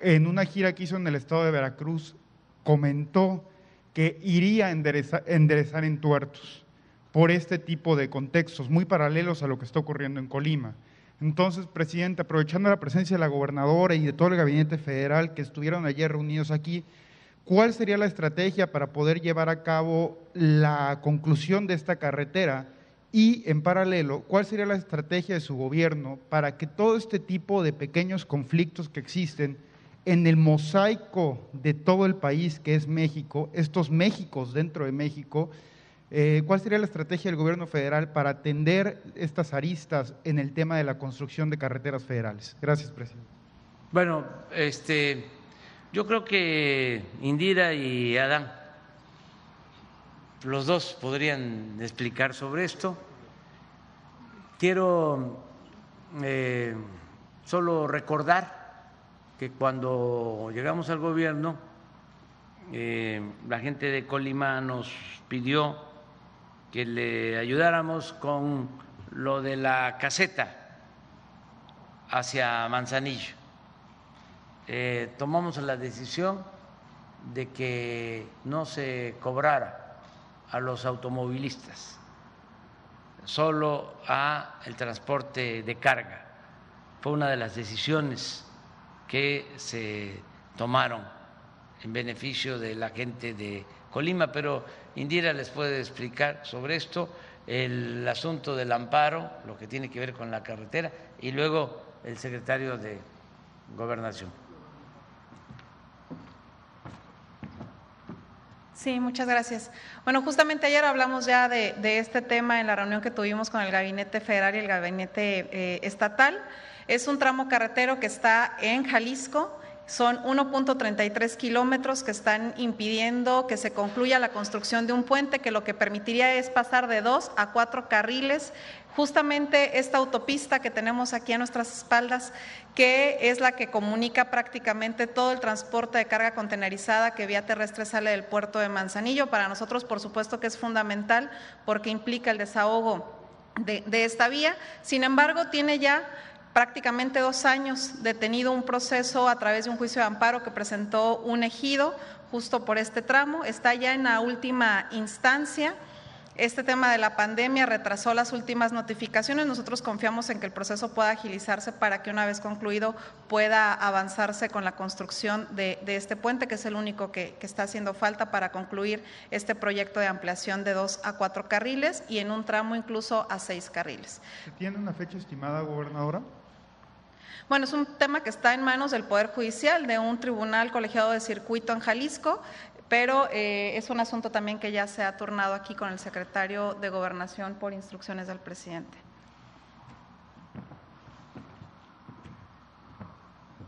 en una gira que hizo en el estado de Veracruz, comentó que iría a enderezar, enderezar en tuertos por este tipo de contextos muy paralelos a lo que está ocurriendo en Colima. Entonces, presidente, aprovechando la presencia de la gobernadora y de todo el gabinete federal que estuvieron ayer reunidos aquí, ¿cuál sería la estrategia para poder llevar a cabo la conclusión de esta carretera? Y en paralelo, ¿cuál sería la estrategia de su gobierno para que todo este tipo de pequeños conflictos que existen en el mosaico de todo el país que es México, estos Méxicos dentro de México, eh, ¿Cuál sería la estrategia del gobierno federal para atender estas aristas en el tema de la construcción de carreteras federales? Gracias, presidente. Bueno, este, yo creo que Indira y Adán, los dos podrían explicar sobre esto. Quiero eh, solo recordar que cuando llegamos al gobierno, eh, la gente de Colima nos pidió que le ayudáramos con lo de la caseta hacia Manzanillo. Eh, tomamos la decisión de que no se cobrara a los automovilistas, solo a el transporte de carga. Fue una de las decisiones que se tomaron en beneficio de la gente de Colima, pero Indira les puede explicar sobre esto, el asunto del amparo, lo que tiene que ver con la carretera, y luego el secretario de Gobernación. Sí, muchas gracias. Bueno, justamente ayer hablamos ya de, este tema en la reunión que tuvimos con el Gabinete Federal y el Gabinete eh, Estatal. Es un tramo carretero que está en Jalisco son 1.33 kilómetros que están impidiendo que se concluya la construcción de un puente que lo que permitiría es pasar de dos a cuatro carriles. Justamente esta autopista que tenemos aquí a nuestras espaldas, que es la que comunica prácticamente todo el transporte de carga contenerizada que vía terrestre sale del puerto de Manzanillo. Para nosotros, por supuesto, que es fundamental porque implica el desahogo de, esta vía. Sin embargo, tiene ya prácticamente dos años detenido un proceso a través de un juicio de amparo que presentó un ejido justo por este tramo. Está ya en la última instancia. Este tema de la pandemia retrasó las últimas notificaciones. Nosotros confiamos en que el proceso pueda agilizarse para que una vez concluido pueda avanzarse con la construcción de, este puente, que es el único que, que, está haciendo falta para concluir este proyecto de ampliación de dos a cuatro carriles y en un tramo incluso a seis carriles. ¿Tiene una fecha estimada, gobernadora? Bueno, es un tema que está en manos del Poder Judicial, de un tribunal colegiado de circuito en Jalisco, pero eh, es un asunto también que ya se ha turnado aquí con el secretario de Gobernación por instrucciones del presidente.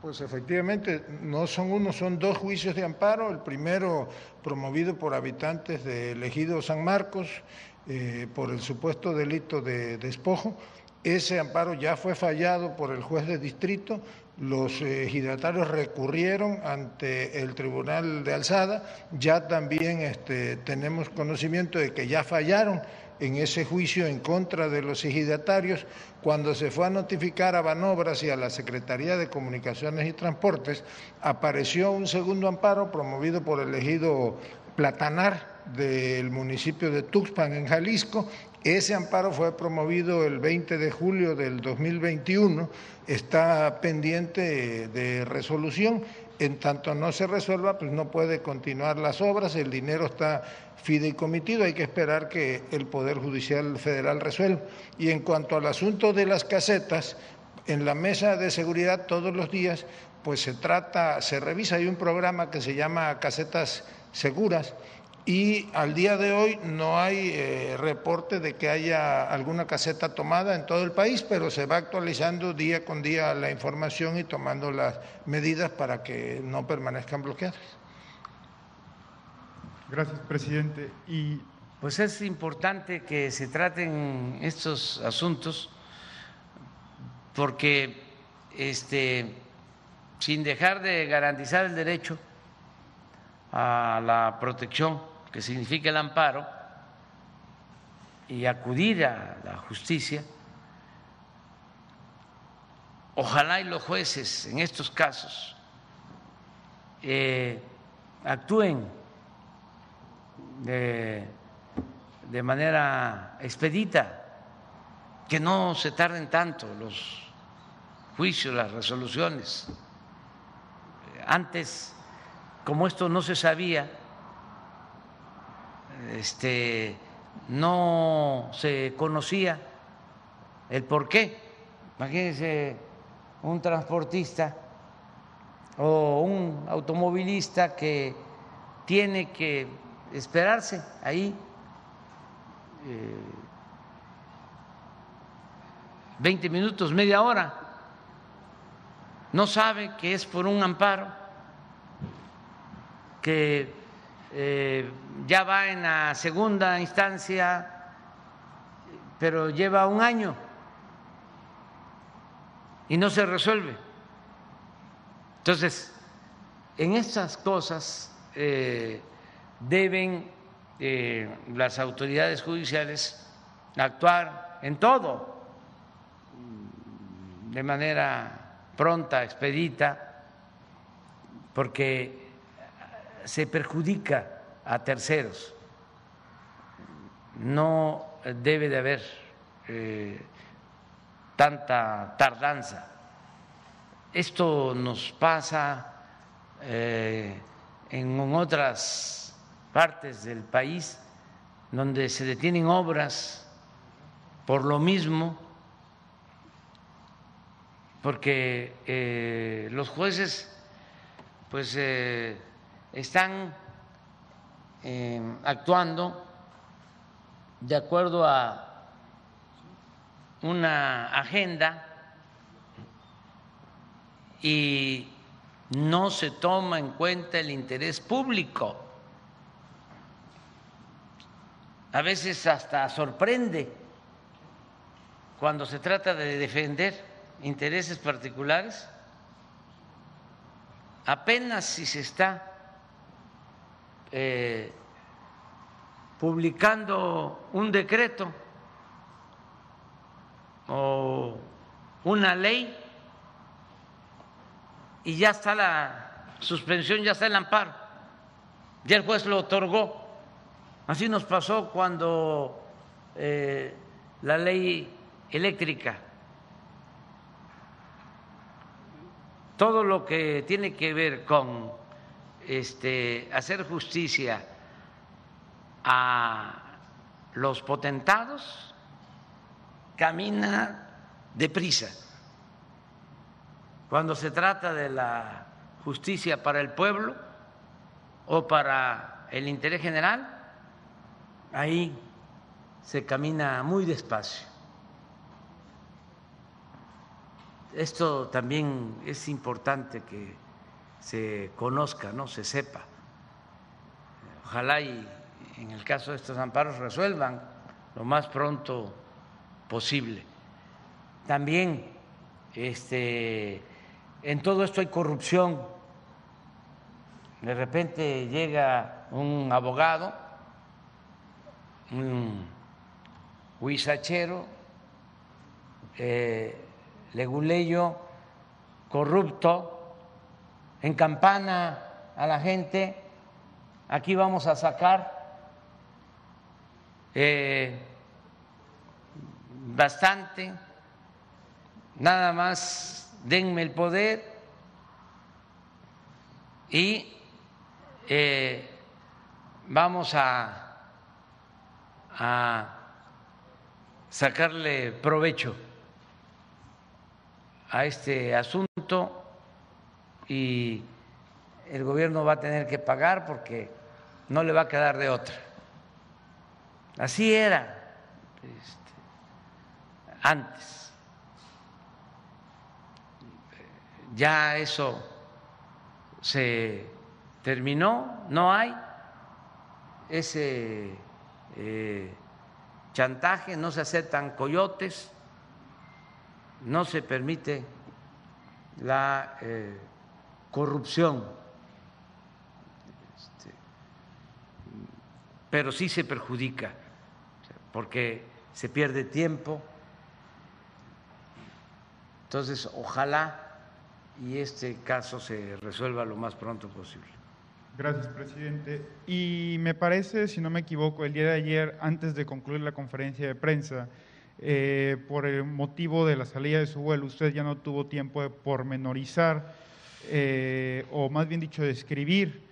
Pues efectivamente, no son uno, son dos juicios de amparo. El primero promovido por habitantes del ejido San Marcos eh, por el supuesto delito de despojo Ese amparo ya fue fallado por el juez de distrito, los ejidatarios recurrieron ante el Tribunal de Alzada, ya también este, tenemos conocimiento de que ya fallaron en ese juicio en contra de los ejidatarios, cuando se fue a notificar a Banobras y a la Secretaría de Comunicaciones y Transportes, apareció un segundo amparo promovido por el ejido Platanar del municipio de Tuxpan, en Jalisco. Ese amparo fue promovido el 20 de julio del 2021, está pendiente de resolución. En tanto no se resuelva, pues no puede continuar las obras, el dinero está fideicomitido, hay que esperar que el Poder Judicial Federal resuelva. Y en cuanto al asunto de las casetas, en la mesa de seguridad todos los días, pues se trata, se revisa, hay un programa que se llama Casetas Seguras, y al día de hoy no hay eh, reporte de que haya alguna caseta tomada en todo el país, pero se va actualizando día con día la información y tomando las medidas para que no permanezcan bloqueadas. Gracias, presidente. Y pues es importante que se traten estos asuntos porque este sin dejar de garantizar el derecho a la protección que significa el amparo, y acudir a la justicia, ojalá y los jueces en estos casos eh, actúen de, de manera expedita, que no se tarden tanto los juicios, las resoluciones. Antes, como esto no se sabía, este, no se conocía el por qué. Imagínense un transportista o un automovilista que tiene que esperarse ahí eh, 20 minutos, media hora, no sabe que es por un amparo, que eh, ya va en la segunda instancia, pero lleva un año y no se resuelve. Entonces, en estas cosas eh, deben eh, las autoridades judiciales actuar en todo de manera pronta, expedita, porque se perjudica a terceros. No debe de haber eh, tanta tardanza. Esto nos pasa eh, en otras partes del país donde se detienen obras por lo mismo, porque eh, los jueces pues están eh, actuando de acuerdo a una agenda y no se toma en cuenta el interés público. A veces hasta sorprende cuando se trata de defender intereses particulares, apenas si se está eh, publicando un decreto o una ley y ya está la suspensión, ya está el amparo, ya el juez lo otorgó. Así nos pasó cuando eh, la ley eléctrica, todo lo que tiene que ver con este, hacer justicia a los potentados camina deprisa. Cuando se trata de la justicia para el pueblo o para el interés general, ahí se camina muy despacio. Esto también es importante que se conozca, no se sepa. Ojalá y en el caso de estos amparos resuelvan lo más pronto posible. también este, en todo esto hay corrupción. De repente llega un abogado, un huizachero, eh, leguleyo, corrupto, encampana a la gente, aquí vamos a sacar eh, bastante, nada más denme el poder y eh, vamos a sacarle provecho a este asunto y el gobierno va a tener que pagar porque no le va a quedar de otra. Así era este, antes. Ya eso se terminó, no hay ese eh, chantaje, no se aceptan coyotes, no se permite la eh, corrupción, este, pero sí se perjudica, porque se pierde tiempo. Entonces, ojalá y este caso se resuelva lo más pronto posible. Gracias, presidente. Y me parece, si no me equivoco, el día de ayer, antes de concluir la conferencia de prensa, eh, por el motivo de la salida de su vuelo, usted ya no tuvo tiempo de pormenorizar, eh, o más bien dicho, de escribir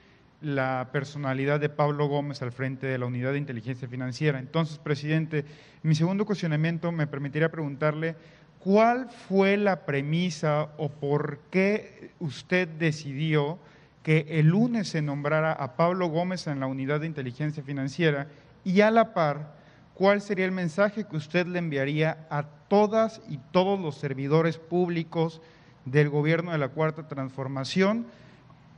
la personalidad de Pablo Gómez al frente de la Unidad de Inteligencia Financiera. Entonces, presidente, mi segundo cuestionamiento me permitiría preguntarle cuál fue la premisa o por qué usted decidió que el lunes se nombrara a Pablo Gómez en la unidad de inteligencia financiera y a la par, ¿cuál sería el mensaje que usted le enviaría a todas y todos los servidores públicos del gobierno de la Cuarta Transformación?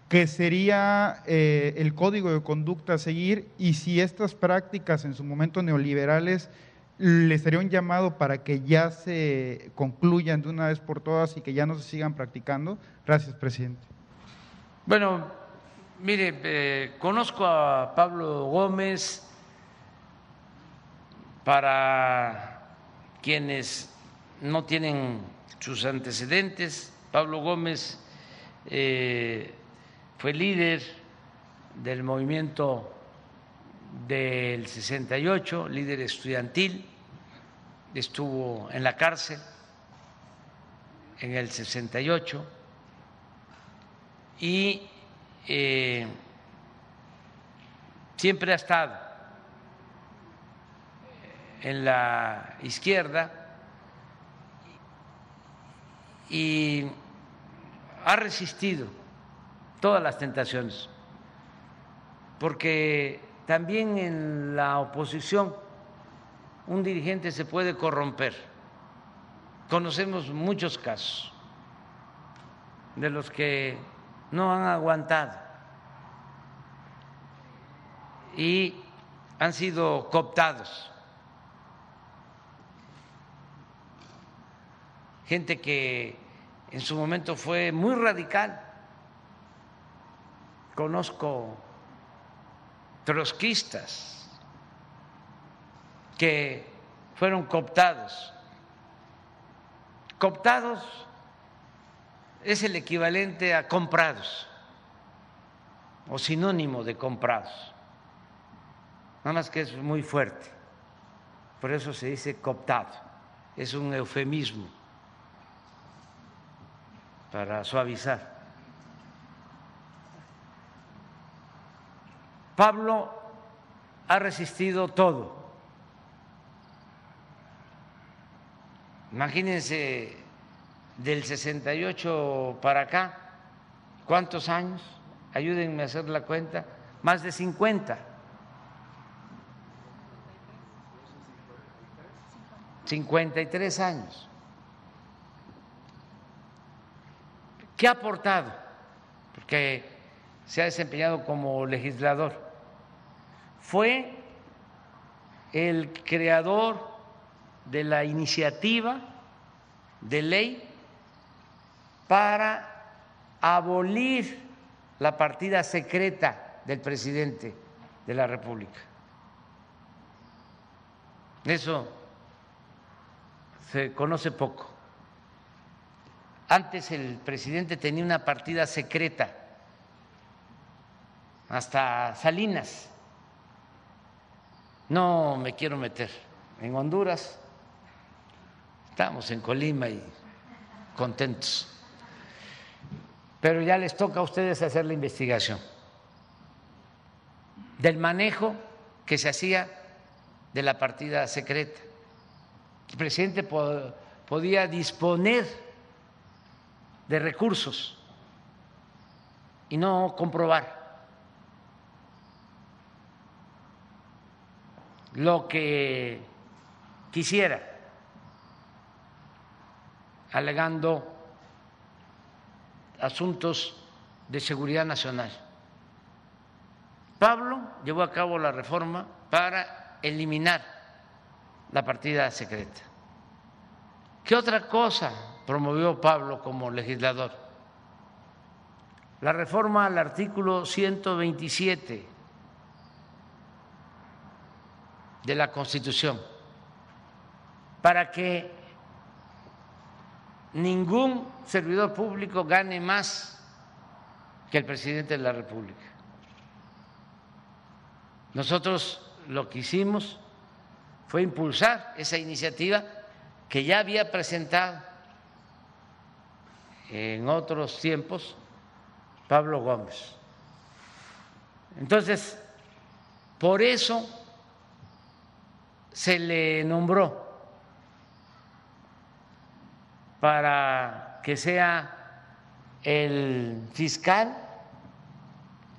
que sería eh, el código de conducta a seguir y si estas prácticas en su momento neoliberales les sería un llamado para que ya se concluyan de una vez por todas y que ya no se sigan practicando. Gracias, presidente. Bueno, mire, eh, conozco a Pablo Gómez para quienes no tienen sus antecedentes. Pablo Gómez eh, fue líder del movimiento del 68, líder estudiantil, estuvo en la cárcel en el 68 y eh, siempre ha estado en la izquierda y ha resistido todas las tentaciones, porque también en la oposición un dirigente se puede corromper. Conocemos muchos casos de los que no han aguantado y han sido cooptados. Gente que en su momento fue muy radical. Conozco trotskistas que fueron cooptados. Cooptados es el equivalente a comprados o sinónimo de comprados. Nada más que es muy fuerte. Por eso se dice cooptado. Es un eufemismo para suavizar. Pablo ha resistido todo. Imagínense del 68 para acá, ¿cuántos años? Ayúdenme a hacer la cuenta, más de 50. 53 años. ¿Qué ha aportado? Porque se ha desempeñado como legislador. Fue el creador de la iniciativa de ley para abolir la partida secreta del presidente de la República. Eso se conoce poco. Antes el presidente tenía una partida secreta, hasta Salinas. No me quiero meter en Honduras, estamos en Colima y contentos. Pero ya les toca a ustedes hacer la investigación del manejo que se hacía de la partida secreta. El presidente podía disponer de recursos y no comprobar lo que quisiera, alegando asuntos de seguridad nacional. Pablo llevó a cabo la reforma para eliminar la partida secreta. ¿Qué otra cosa promovió Pablo como legislador. La reforma al artículo 127 de la Constitución para que ningún servidor público gane más que el presidente de la República. Nosotros lo que hicimos fue impulsar esa iniciativa que ya había presentado en otros tiempos Pablo Gómez. Entonces, por eso se le nombró para que sea el fiscal,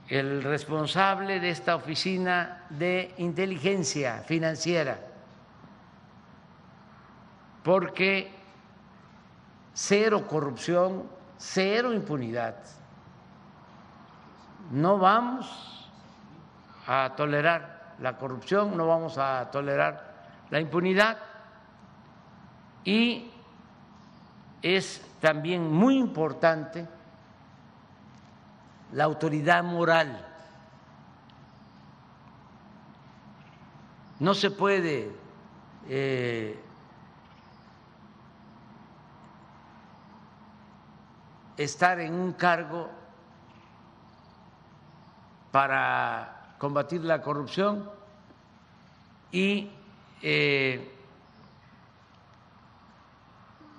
el responsable de esta oficina de inteligencia financiera, porque cero corrupción, cero impunidad. No vamos a tolerar la corrupción, no vamos a tolerar la impunidad y es también muy importante la autoridad moral. No se puede eh, estar en un cargo para combatir la corrupción y eh,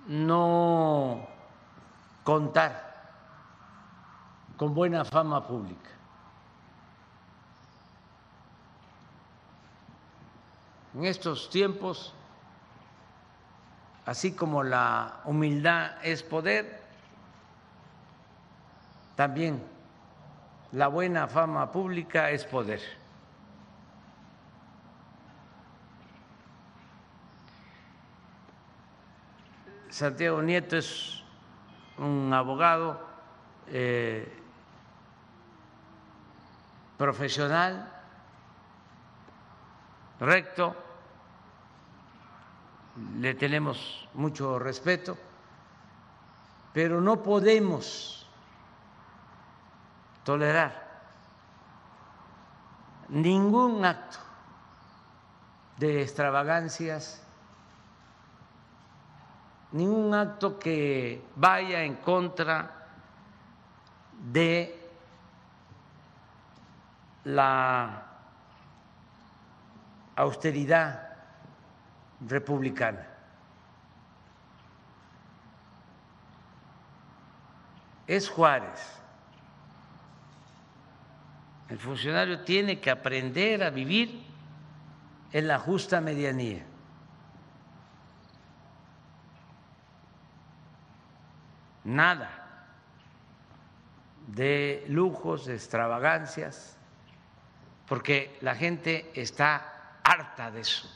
no contar con buena fama pública. En estos tiempos, así como la humildad es poder, también la buena fama pública es poder. Santiago Nieto es un abogado eh, profesional, recto, le tenemos mucho respeto, pero no podemos tolerar ningún acto de extravagancias, ningún acto que vaya en contra de la austeridad republicana. Es Juárez el funcionario tiene que aprender a vivir en la justa medianía. Nada de lujos, de extravagancias, porque la gente está harta de eso,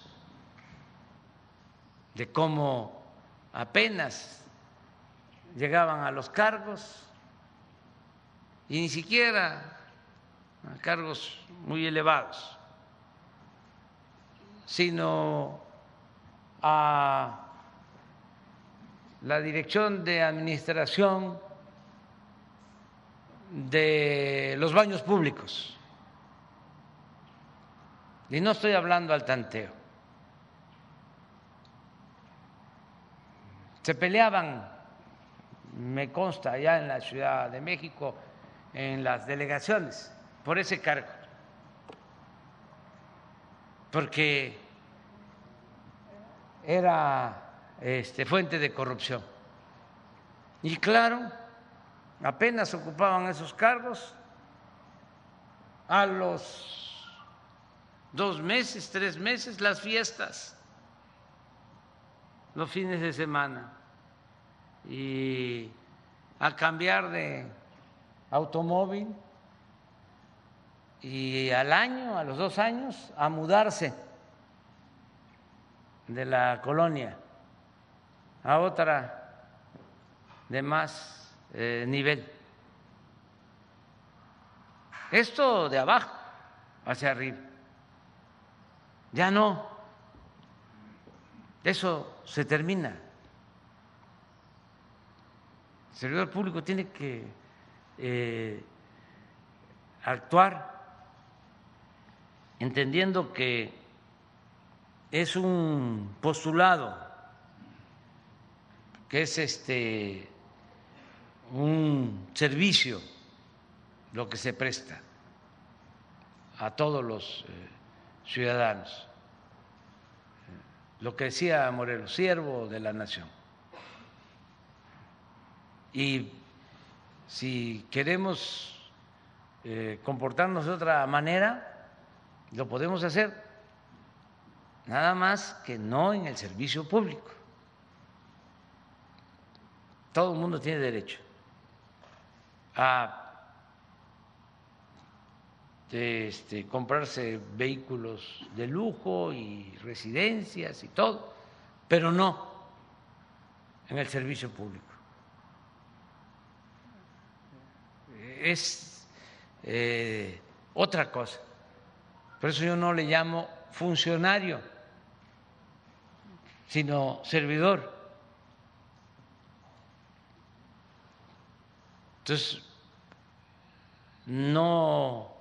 de cómo apenas llegaban a los cargos y ni siquiera a cargos muy elevados, sino a la dirección de administración de los baños públicos. Y no estoy hablando al tanteo. Se peleaban, me consta, allá en la Ciudad de México, en las delegaciones, por ese cargo. Porque era este, fuente de corrupción. Y claro, apenas ocupaban esos cargos, a los dos meses, tres meses, las fiestas, los fines de semana, y a cambiar de automóvil y al año, a los dos años, a mudarse de la colonia a otra de más eh, nivel. Esto de abajo hacia arriba. Ya no. Eso se termina. El servidor público tiene que eh, actuar entendiendo que es un postulado que es este un servicio lo que se presta a todos los eh, ciudadanos. Lo que decía Morelos, siervo de la nación. Y si queremos eh, comportarnos de otra manera, lo podemos hacer, nada más que no en el servicio público. Todo el mundo tiene derecho a este, comprarse vehículos de lujo y residencias y todo, pero no en el servicio público. Es eh, otra cosa. Por eso yo no le llamo funcionario, sino servidor. Entonces, no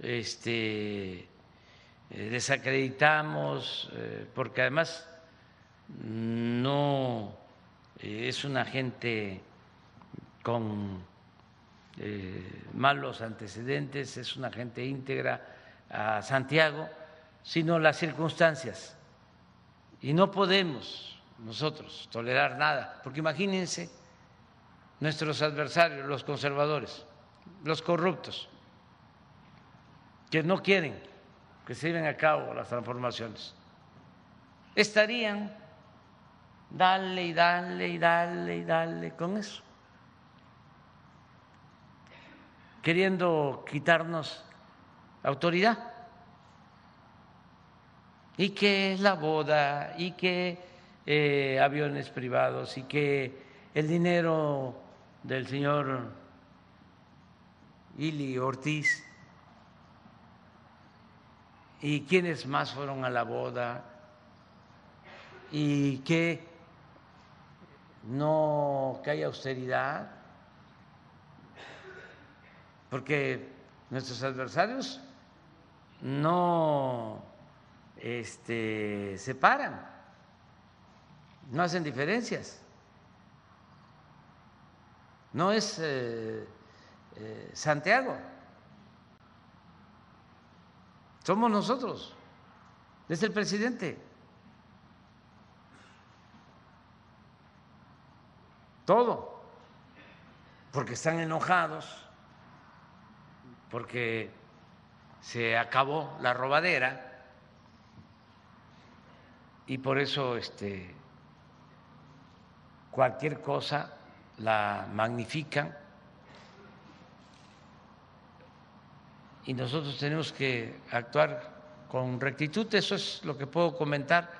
este, eh, desacreditamos, eh, porque además no eh, es una gente con malos antecedentes, es una gente íntegra a Santiago, sino las circunstancias. Y no podemos nosotros tolerar nada, porque imagínense nuestros adversarios, los conservadores, los corruptos, que no quieren que se lleven a cabo las transformaciones, estarían dale y dale y dale y dale con eso, queriendo quitarnos autoridad. Y que la boda, y que eh, aviones privados, y que el dinero del señor Ili Ortiz. Y quiénes más fueron a la boda y que no que haya austeridad. Porque nuestros adversarios no este, separan, no hacen diferencias no es eh, eh, Santiago, somos nosotros, es el presidente. Todo, porque están enojados, porque se acabó la robadera y por eso este cualquier cosa la magnifican y nosotros tenemos que actuar con rectitud, eso es lo que puedo comentar.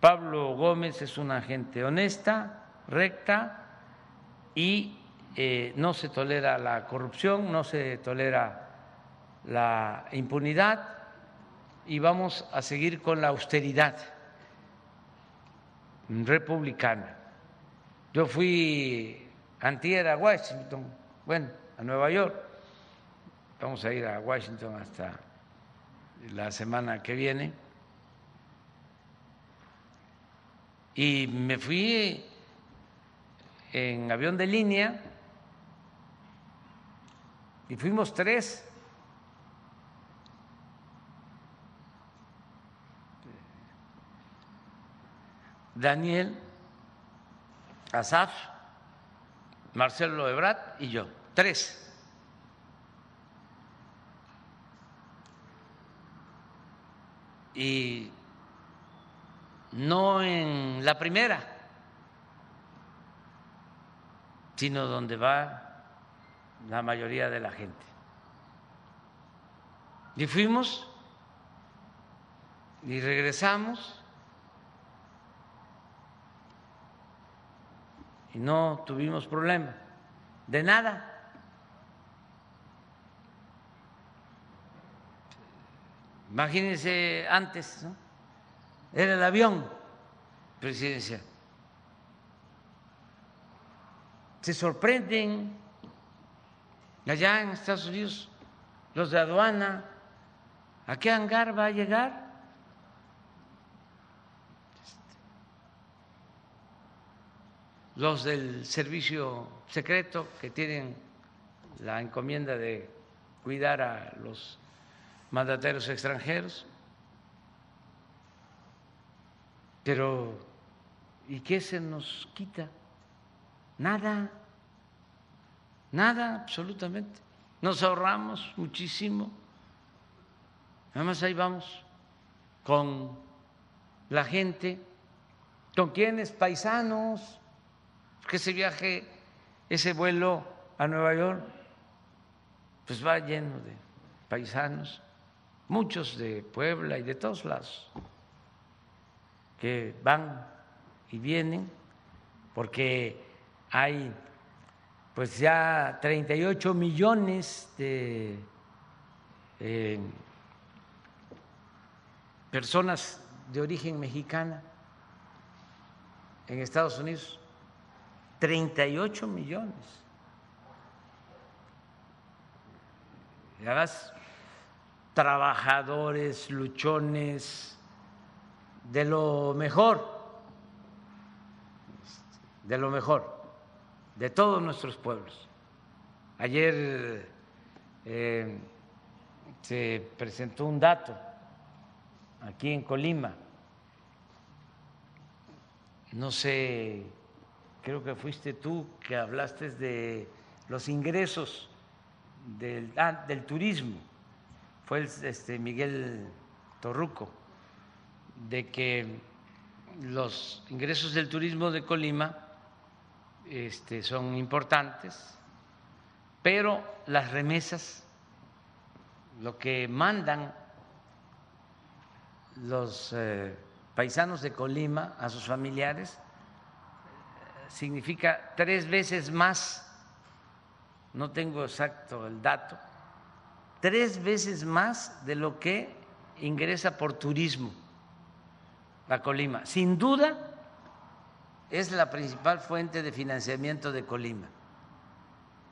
Pablo Gómez es una gente honesta, recta y eh, no se tolera la corrupción, no se tolera la impunidad y vamos a seguir con la austeridad republicana Yo fui antier a Washington, bueno, a Nueva York. Vamos a ir a Washington hasta la semana que viene. Y me fui en avión de línea y fuimos tres. Daniel, Asaf, Marcelo Ebrat y yo, tres. Y no en la primera, sino donde va la mayoría de la gente. Y fuimos y regresamos y no tuvimos problema de nada. Imagínense antes, ¿no? Era el avión presidencial. Se sorprenden allá en Estados Unidos los de aduana, ¿a qué hangar va a llegar? Los del servicio secreto que tienen la encomienda de cuidar a los mandatarios extranjeros. Pero, ¿y qué se nos quita? Nada, nada, absolutamente. Nos ahorramos muchísimo. Además ahí vamos con la gente, con quienes, paisanos, que ese viaje, ese vuelo a Nueva York, pues va lleno de paisanos, muchos de Puebla y de todos lados que van y vienen, porque hay pues ya 38 millones de eh, personas de origen mexicana en Estados Unidos, 38 millones. Además, trabajadores, luchones, de lo mejor, de lo mejor, de todos nuestros pueblos. Ayer eh, se presentó un dato aquí en Colima, no sé, creo que fuiste tú que hablaste de los ingresos del, ah, del turismo, fue este Miguel Torruco de que los ingresos del turismo de Colima este, son importantes, pero las remesas, lo que mandan los eh, paisanos de Colima a sus familiares, significa tres veces más, no tengo exacto el dato, tres veces más de lo que ingresa por turismo la Colima. Sin duda es la principal fuente de financiamiento de Colima.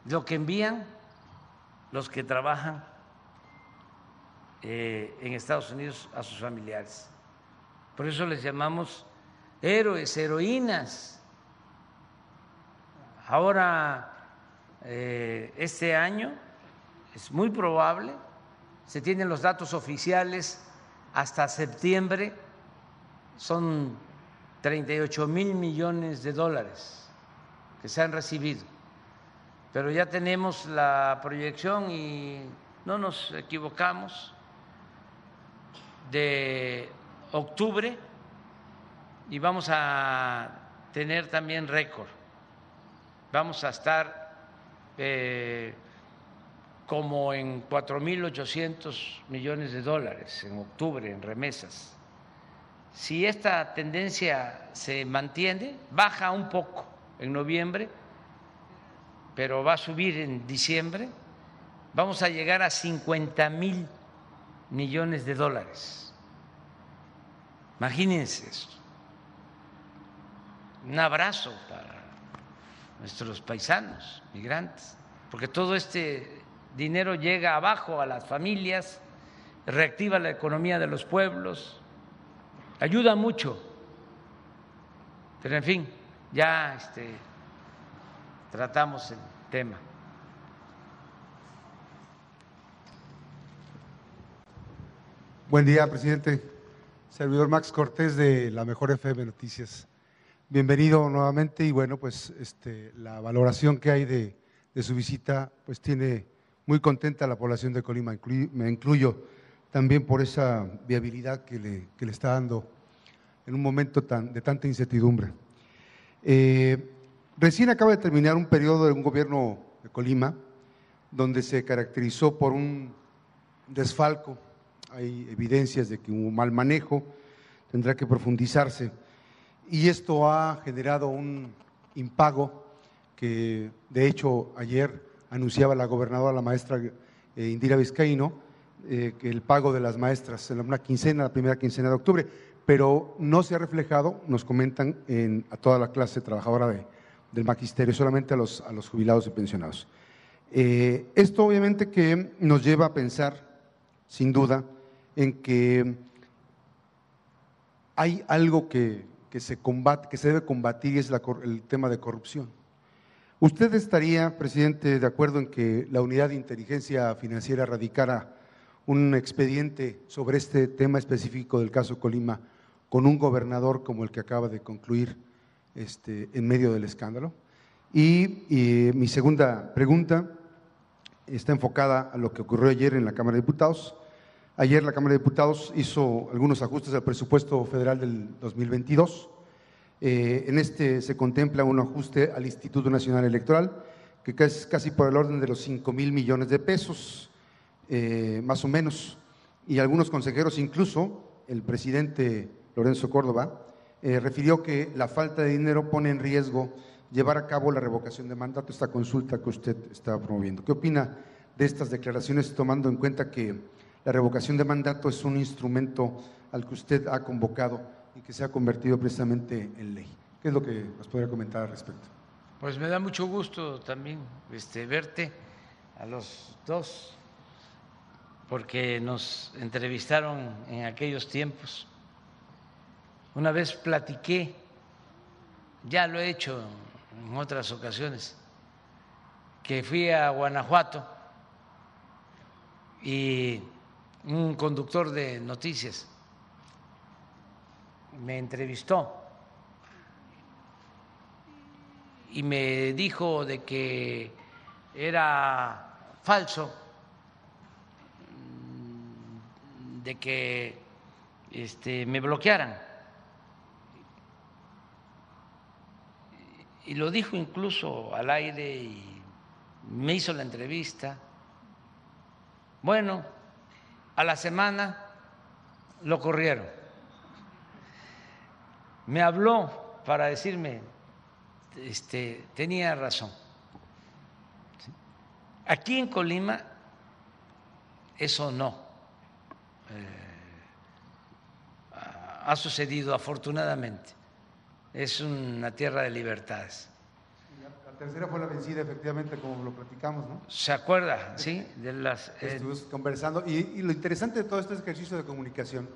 Lo que envían los que trabajan eh, en Estados Unidos a sus familiares. Por eso les llamamos héroes, heroínas. Ahora, eh, este año, es muy probable, se tienen los datos oficiales hasta septiembre son 38 mil millones de dólares que se han recibido, pero ya tenemos la proyección y no nos equivocamos de octubre y vamos a tener también récord. Vamos a estar eh, como en 4.800 millones de dólares en octubre en remesas si esta tendencia se mantiene, baja un poco en noviembre, pero va a subir en diciembre, vamos a llegar a 50 mil millones de dólares. Imagínense esto. Un abrazo para nuestros paisanos, migrantes, porque todo este dinero llega abajo a las familias, reactiva la economía de los pueblos, ayuda mucho. Pero en fin, ya este, tratamos el tema. Buen día, presidente. Servidor Max Cortés de la Mejor FM Noticias. Bienvenido nuevamente y bueno, pues este, la valoración que hay de, su visita, pues tiene muy contenta a la población de Colima. me incluyo también por esa viabilidad que le, le está dando en un momento tan, de tanta incertidumbre. Eh, recién acaba de terminar un periodo de un gobierno de Colima donde se caracterizó por un desfalco, hay evidencias de que hubo mal manejo, tendrá que profundizarse y esto ha generado un impago que de hecho ayer anunciaba la gobernadora, la maestra eh, Indira Vizcaíno, eh, que el pago de las maestras en una quincena, la primera quincena de octubre, pero no se ha reflejado, nos comentan, en, a toda la clase trabajadora del magisterio, solamente a los, a los jubilados y pensionados. Eh, esto obviamente que nos lleva a pensar, sin duda, en que hay algo que que se, combate, que se debe combatir es el tema de corrupción. ¿Usted estaría, presidente, de acuerdo en que la unidad de inteligencia financiera radicara un expediente sobre este tema específico del caso Colima con un gobernador como el que acaba de concluir este, en medio del escándalo? Y, y mi segunda pregunta está enfocada a lo que ocurrió ayer en la Cámara de Diputados Ayer la Cámara de Diputados hizo algunos ajustes al presupuesto federal del 2022. Eh, en este se contempla un ajuste al Instituto Nacional Electoral, que es casi por el orden de los 5 mil millones de pesos, eh, más o menos. Y algunos consejeros, incluso el presidente Lorenzo Córdoba, eh, refirió que la falta de dinero pone en riesgo llevar a cabo la revocación de mandato, esta consulta que usted está promoviendo. ¿Qué opina de estas declaraciones, tomando en cuenta que la revocación de mandato es un instrumento al que usted ha convocado y que se ha convertido precisamente en ley. ¿Qué es lo que nos podría comentar al respecto? Pues me da mucho gusto también este, verte a los dos, porque nos entrevistaron en aquellos tiempos. Una vez platiqué, ya lo he hecho en otras ocasiones, que fui a Guanajuato y un conductor de noticias me entrevistó y me dijo de que era falso, mm, de que este, me bloquearan. Y lo dijo incluso al aire y me hizo la entrevista. Bueno, a la semana lo corrieron. Me habló para decirme, este, tenía razón. Aquí en Colima eso no eh, ha sucedido afortunadamente. Es una tierra de libertades tercera fue la vencida, efectivamente, como lo platicamos, ¿no? ¿Se acuerda? Sí, de las... Eh, Estuvimos conversando. Y, lo interesante de todo este ejercicio de comunicación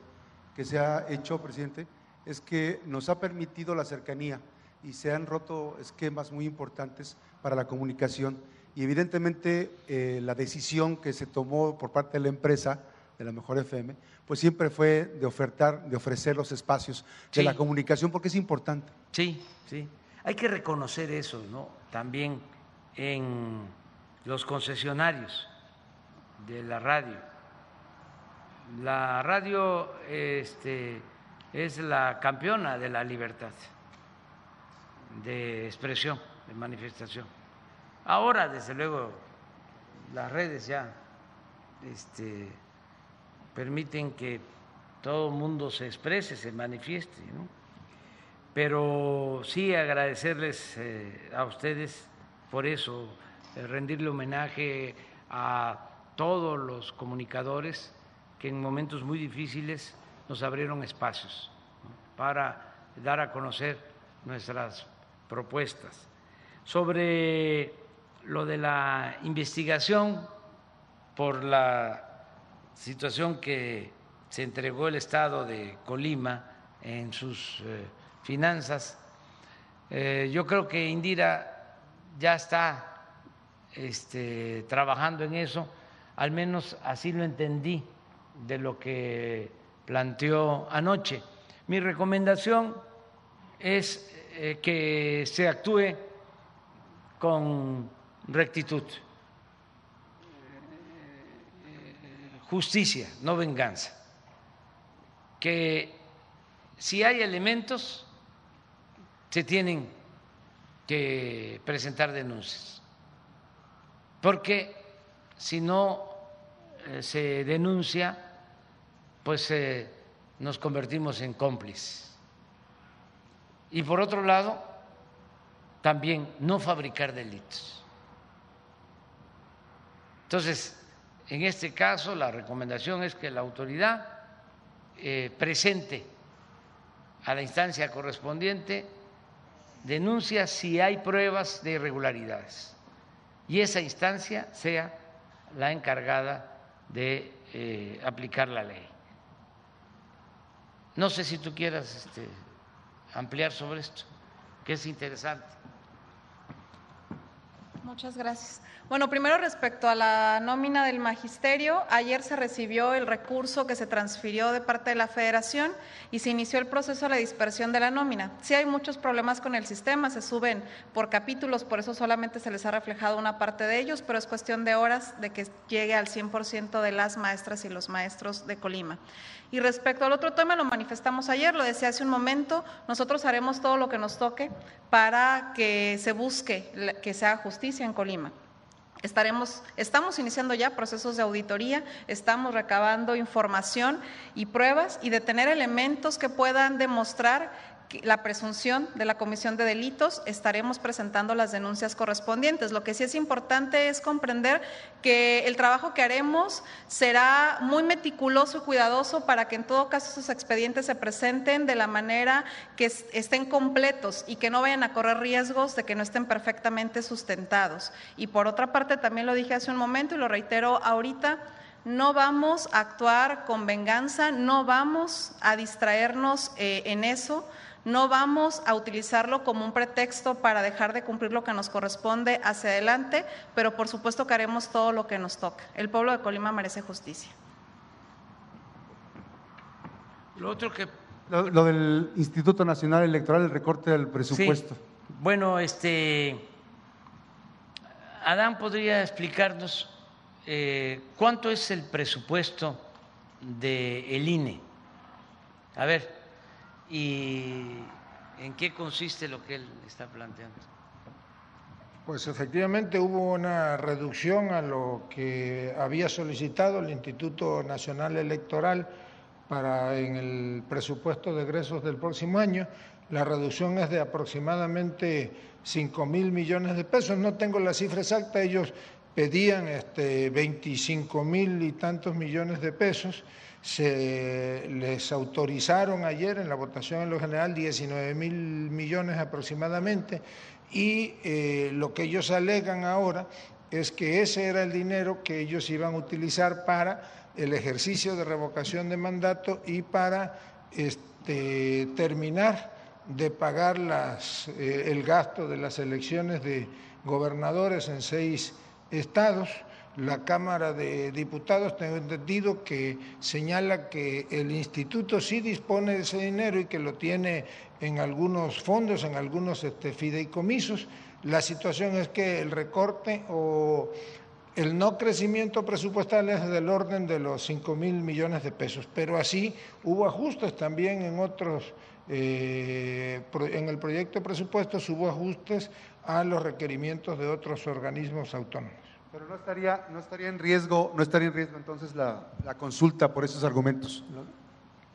que se ha hecho, presidente, es que nos ha permitido la cercanía y se han roto esquemas muy importantes para la comunicación. Y evidentemente eh, la decisión que se tomó por parte de la empresa, de la Mejor FM, pues siempre fue de ofertar, de ofrecer los espacios de la comunicación, porque es importante. Sí, sí. Hay que reconocer eso, ¿no? También en los concesionarios de la radio. La radio este, es la campeona de la libertad de expresión, de manifestación. Ahora, desde luego, las redes ya este, permiten que todo el mundo se exprese, se manifieste. ¿no? Pero sí agradecerles eh, a ustedes por eso, eh, rendirle homenaje a todos los comunicadores que en momentos muy difíciles nos abrieron espacios para dar a conocer nuestras propuestas. Sobre lo de la investigación por la situación que se entregó el Estado de Colima en sus eh, finanzas, eh, yo creo que Indira ya está este, trabajando en eso, al menos así lo entendí de lo que planteó anoche. Mi recomendación es eh, que se actúe con rectitud, justicia, no venganza, que si hay elementos se tienen que presentar denuncias, porque si no eh, se denuncia, pues eh, nos convertimos en cómplices. Y por otro lado, también no fabricar delitos. Entonces, en este caso, la recomendación es que la autoridad eh, presente a la instancia correspondiente denuncia si hay pruebas de irregularidades y esa instancia sea la encargada de eh, aplicar la ley. No sé si tú quieras este, ampliar sobre esto, que es interesante. Muchas gracias. Bueno, primero respecto a la nómina del magisterio, ayer se recibió el recurso que se transfirió de parte de la federación y se inició el proceso de la dispersión de la nómina. Sí hay muchos problemas con el sistema, se suben por capítulos, por eso solamente se les ha reflejado una parte de ellos, pero es cuestión de horas de que llegue al 100% de las maestras y los maestros de Colima. Y respecto al otro tema, lo manifestamos ayer, lo decía hace un momento, nosotros haremos todo lo que nos toque para que se busque que se haga justicia en Colima. Estaremos, estamos iniciando ya procesos de auditoría, estamos recabando información y pruebas y de tener elementos que puedan demostrar la presunción de la comisión de delitos, estaremos presentando las denuncias correspondientes. Lo que sí es importante es comprender que el trabajo que haremos será muy meticuloso y cuidadoso para que en todo caso esos expedientes se presenten de la manera que estén completos y que no vayan a correr riesgos de que no estén perfectamente sustentados. Y por otra parte, también lo dije hace un momento y lo reitero ahorita, no vamos a actuar con venganza, no vamos a distraernos eh, en eso no vamos a utilizarlo como un pretexto para dejar de cumplir lo que nos corresponde hacia adelante, pero por supuesto que haremos todo lo que nos toca. El pueblo de Colima merece justicia. Lo otro que lo, del Instituto Nacional Electoral, el recorte del presupuesto. Bueno, este Adán podría explicarnos eh, cuánto es el presupuesto del el INE. A ver y en qué consiste lo que él está planteando. Pues efectivamente hubo una reducción a lo que había solicitado el Instituto Nacional Electoral para en el presupuesto de egresos del próximo año. La reducción es de aproximadamente 5 mil millones de pesos. No tengo la cifra exacta, ellos pedían este, 25 mil y tantos millones de pesos se les autorizaron ayer en la votación en lo general 19 mil millones aproximadamente y eh, lo que ellos alegan ahora es que ese era el dinero que ellos iban a utilizar para el ejercicio de revocación de mandato y para este, terminar de pagar las, eh, el gasto de las elecciones de gobernadores en seis estados la Cámara de Diputados, tengo entendido que señala que el instituto sí dispone de ese dinero y que lo tiene en algunos fondos, en algunos este, fideicomisos. La situación es que el recorte o el no crecimiento presupuestal es del orden de los 5 mil millones de pesos, pero así hubo ajustes también en otros, eh, en el proyecto de presupuestos hubo ajustes a los requerimientos de otros organismos autónomos. Pero no estaría, no estaría en riesgo, no estaría en riesgo entonces la, consulta por esos argumentos.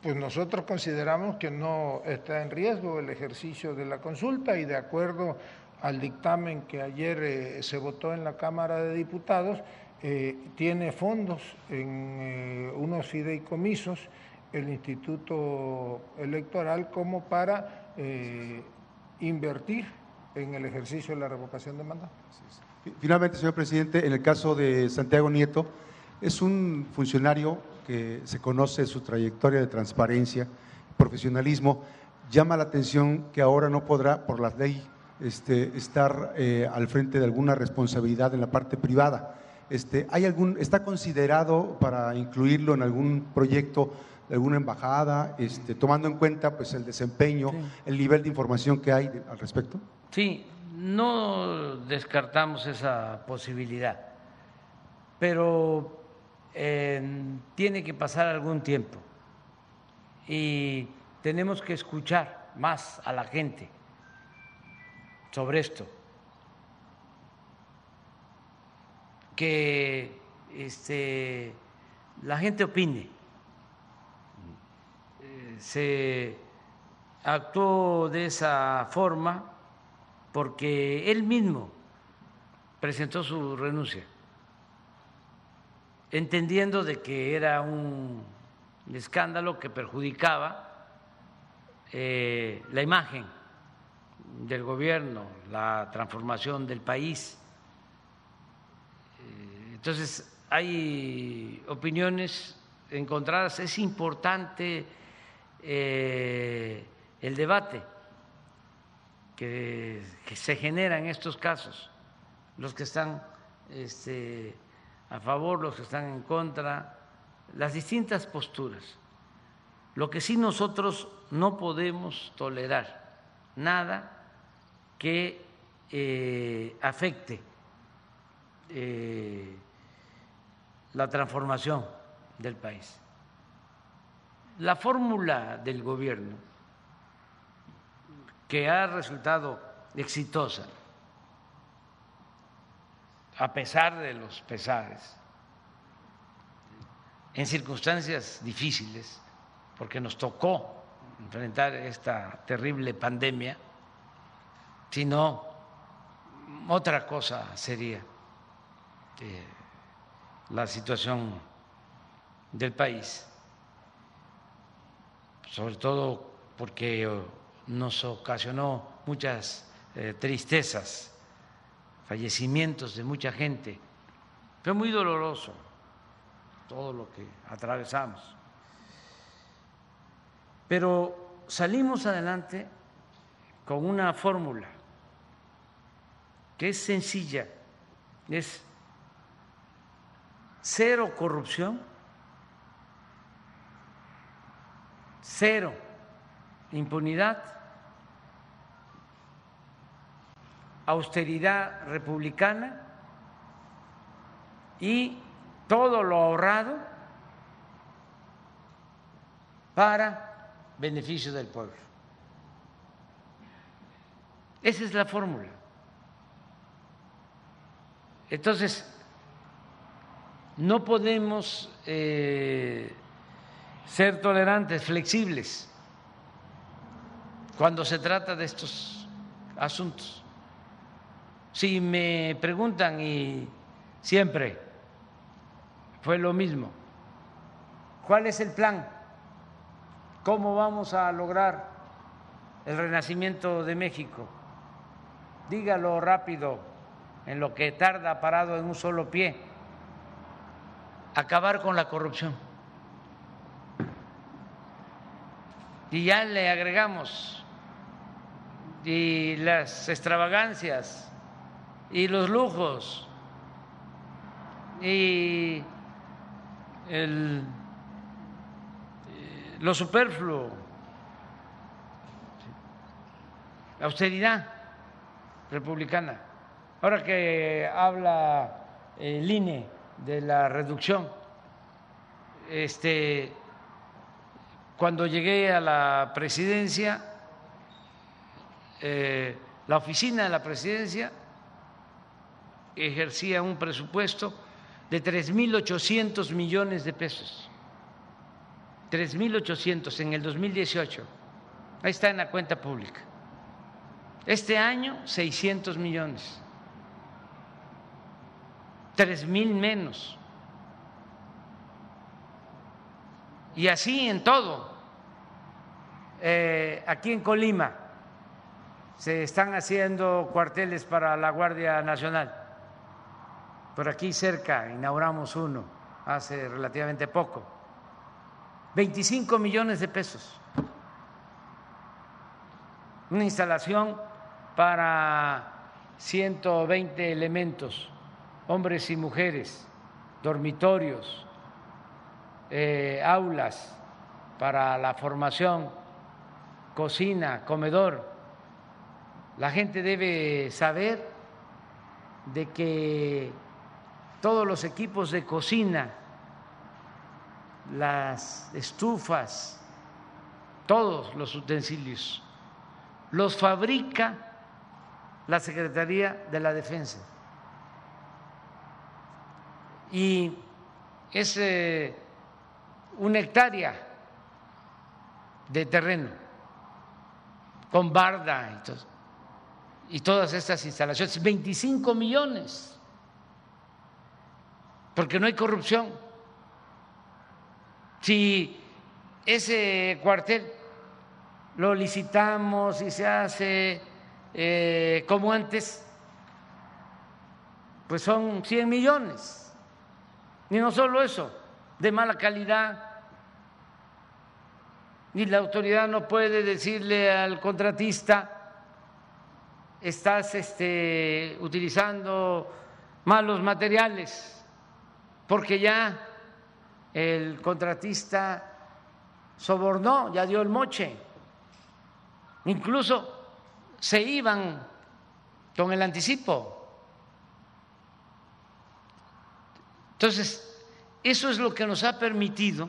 Pues nosotros consideramos que no está en riesgo el ejercicio de la consulta y de acuerdo al dictamen que ayer eh, se votó en la Cámara de Diputados, eh, tiene fondos en eh, unos fideicomisos el Instituto Electoral como para invertir en el ejercicio de la revocación de mandato. Finalmente, señor presidente, en el caso de Santiago Nieto, es un funcionario que se conoce su trayectoria de transparencia, profesionalismo. Llama la atención que ahora no podrá, por la ley, este, estar eh, al frente de alguna responsabilidad en la parte privada. Este, ¿hay algún, ¿Está considerado para incluirlo en algún proyecto de alguna embajada, este, tomando en cuenta pues, el desempeño, el nivel de información que hay al respecto? Sí, no descartamos esa posibilidad, pero eh, tiene que pasar algún tiempo y tenemos que escuchar más a la gente sobre esto, que este, la gente opine. Eh, se actuó de esa forma porque él mismo presentó su renuncia, entendiendo de que era un escándalo que perjudicaba eh, la imagen del gobierno, la transformación del país. Eh, entonces, hay opiniones encontradas, es importante eh, el debate que, se genera en estos casos, los que están este, a favor, los que están en contra, las distintas posturas. Lo que sí nosotros no podemos tolerar, nada que eh, afecte eh, la transformación del país. La fórmula del gobierno que ha resultado exitosa, a pesar de los pesares, en circunstancias difíciles, porque nos tocó enfrentar esta terrible pandemia, sino otra cosa sería eh, la situación del país, sobre todo porque nos ocasionó muchas eh, tristezas, fallecimientos de mucha gente. Fue muy doloroso todo lo que atravesamos. Pero salimos adelante con una fórmula que es sencilla, es cero corrupción, cero impunidad, austeridad republicana y todo lo ahorrado para beneficio del pueblo. Esa es la fórmula. Entonces, no podemos eh, ser tolerantes, flexibles cuando se trata de estos asuntos. Si me preguntan y siempre fue lo mismo, ¿cuál es el plan? ¿Cómo vamos a lograr el renacimiento de México? Dígalo rápido, en lo que tarda parado en un solo pie, acabar con la corrupción. Y ya le agregamos y las extravagancias y los lujos y el, eh, lo superfluo, la austeridad republicana. Ahora que habla el INE de la reducción, este, cuando llegué a la presidencia, eh, la oficina de la presidencia ejercía un presupuesto de 3.800 millones de pesos. 3.800 en el 2018. Ahí está en la cuenta pública. Este año, 600 millones. 3.000 menos. Y así en todo. Eh, aquí en Colima se están haciendo cuarteles para la Guardia Nacional. Por aquí cerca inauguramos uno hace relativamente poco. 25 millones de pesos. Una instalación para 120 elementos, hombres y mujeres, dormitorios, eh, aulas para la formación, cocina, comedor, la gente debe saber de que todos los equipos de cocina, las estufas, todos los utensilios, los fabrica la Secretaría de la Defensa. Y es eh, una hectárea de terreno con barda y y todas estas instalaciones, 25 millones, porque no hay corrupción. Si ese cuartel lo licitamos y se hace eh, como antes, pues son 100 millones. Y no solo eso, de mala calidad. Ni la autoridad no puede decirle al contratista, estás este, utilizando malos materiales, porque ya el contratista sobornó, ya dio el moche. Incluso se iban con el anticipo. Entonces, eso es lo que nos ha permitido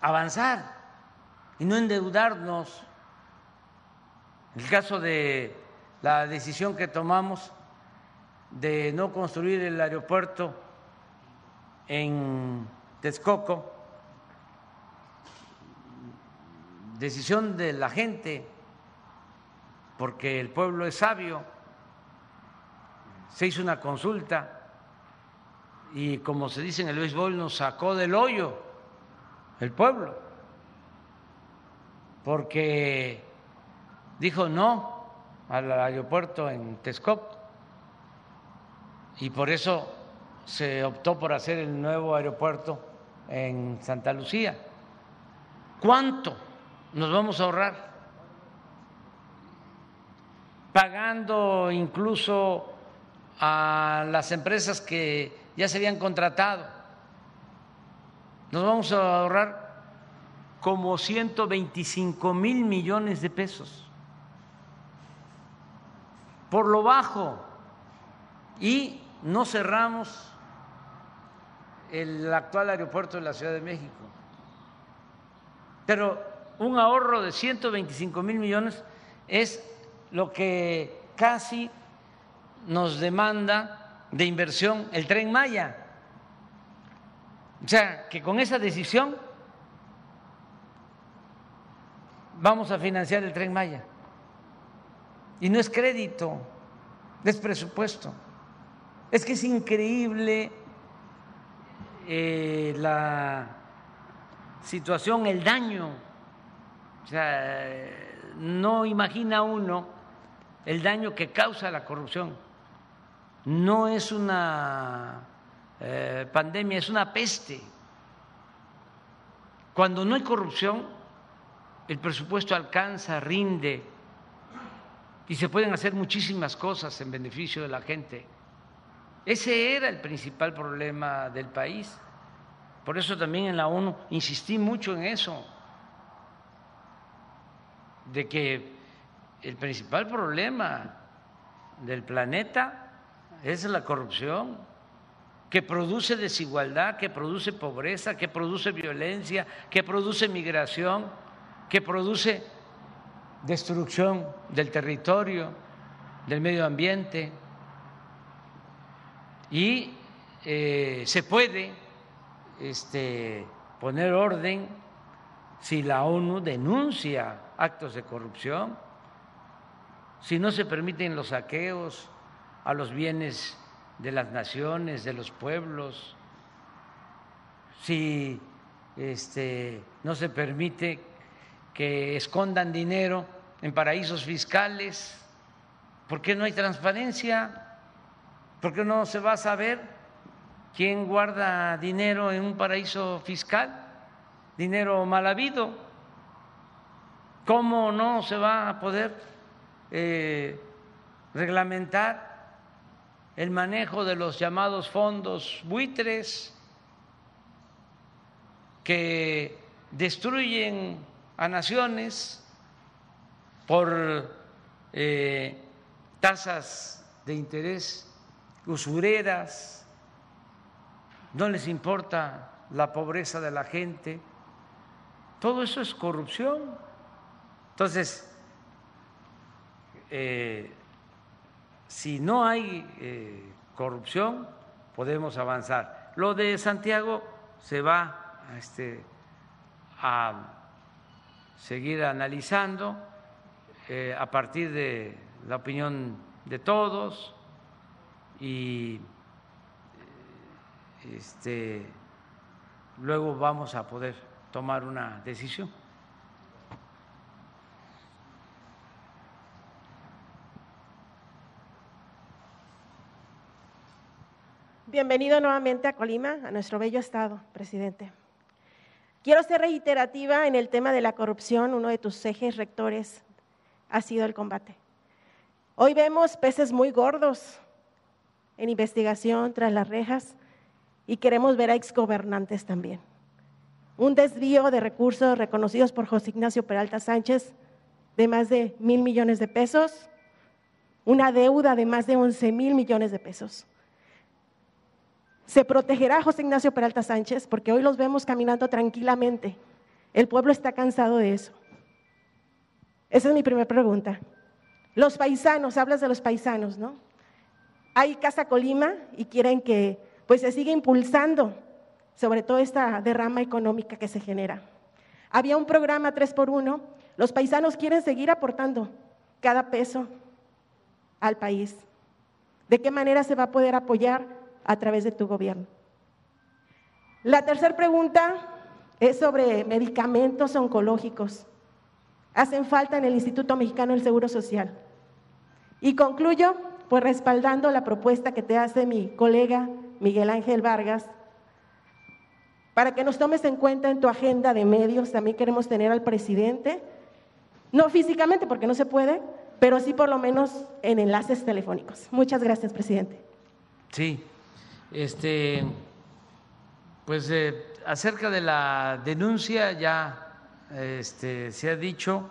avanzar y no endeudarnos. El caso de la decisión que tomamos de no construir el aeropuerto en Texcoco, decisión de la gente, porque el pueblo es sabio, se hizo una consulta y como se dice en el béisbol, nos sacó del hoyo el pueblo, porque dijo no al aeropuerto en Texcoco. Y por eso se optó por hacer el nuevo aeropuerto en Santa Lucía. ¿Cuánto nos vamos a ahorrar? Pagando incluso a las empresas que ya se habían contratado. Nos vamos a ahorrar como 125 mil millones de pesos por lo bajo y no cerramos el actual aeropuerto de la Ciudad de México. Pero un ahorro de 125 mil millones es lo que casi nos demanda de inversión el tren Maya. O sea, que con esa decisión vamos a financiar el tren Maya. Y no es crédito, es presupuesto. Es que es increíble eh, la situación, el daño. O sea, no imagina uno el daño que causa la corrupción. No es una eh, pandemia, es una peste. Cuando no hay corrupción, el presupuesto alcanza, rinde, y se pueden hacer muchísimas cosas en beneficio de la gente. Ese era el principal problema del país. Por eso también en la ONU insistí mucho en eso, de que el principal problema del planeta es la corrupción, que produce desigualdad, que produce pobreza, que produce violencia, que produce migración, que produce destrucción del territorio, del medio ambiente, y eh, se puede este, poner orden si la ONU denuncia actos de corrupción, si no se permiten los saqueos a los bienes de las naciones, de los pueblos, si este, no se permite que escondan dinero en paraísos fiscales? ¿Por qué no hay transparencia? ¿Por qué no se va a saber quién guarda dinero en un paraíso fiscal? Dinero mal habido. ¿Cómo no se va a poder eh, reglamentar el manejo de los llamados fondos buitres que destruyen a naciones por eh, tasas de interés usureras, no les importa la pobreza de la gente, todo eso es corrupción. Entonces, eh, si no hay eh, corrupción, podemos avanzar. Lo de Santiago se va este, a seguir analizando eh, a partir de la opinión de todos y este, luego vamos a poder tomar una decisión. Bienvenido nuevamente a Colima, a nuestro bello estado, presidente. Quiero ser reiterativa en el tema de la corrupción. Uno de tus ejes rectores ha sido el combate. Hoy vemos peces muy gordos en investigación tras las rejas y queremos ver a exgobernantes también. Un desvío de recursos reconocidos por José Ignacio Peralta Sánchez de más de mil millones de pesos, una deuda de más de once mil millones de pesos. Se protegerá José Ignacio Peralta Sánchez porque hoy los vemos caminando tranquilamente. El pueblo está cansado de eso. Esa es mi primera pregunta. Los paisanos, hablas de los paisanos, ¿no? Hay Casa Colima y quieren que pues se siga impulsando sobre todo esta derrama económica que se genera. Había un programa 3 por 1, los paisanos quieren seguir aportando cada peso al país. ¿De qué manera se va a poder apoyar a través de tu gobierno. La tercera pregunta es sobre medicamentos oncológicos. Hacen falta en el Instituto Mexicano del Seguro Social. Y concluyo pues respaldando la propuesta que te hace mi colega Miguel Ángel Vargas para que nos tomes en cuenta en tu agenda de medios. También queremos tener al presidente, no físicamente porque no se puede, pero sí por lo menos en enlaces telefónicos. Muchas gracias, presidente. Sí, este, pues eh, acerca de la denuncia ya este, se ha dicho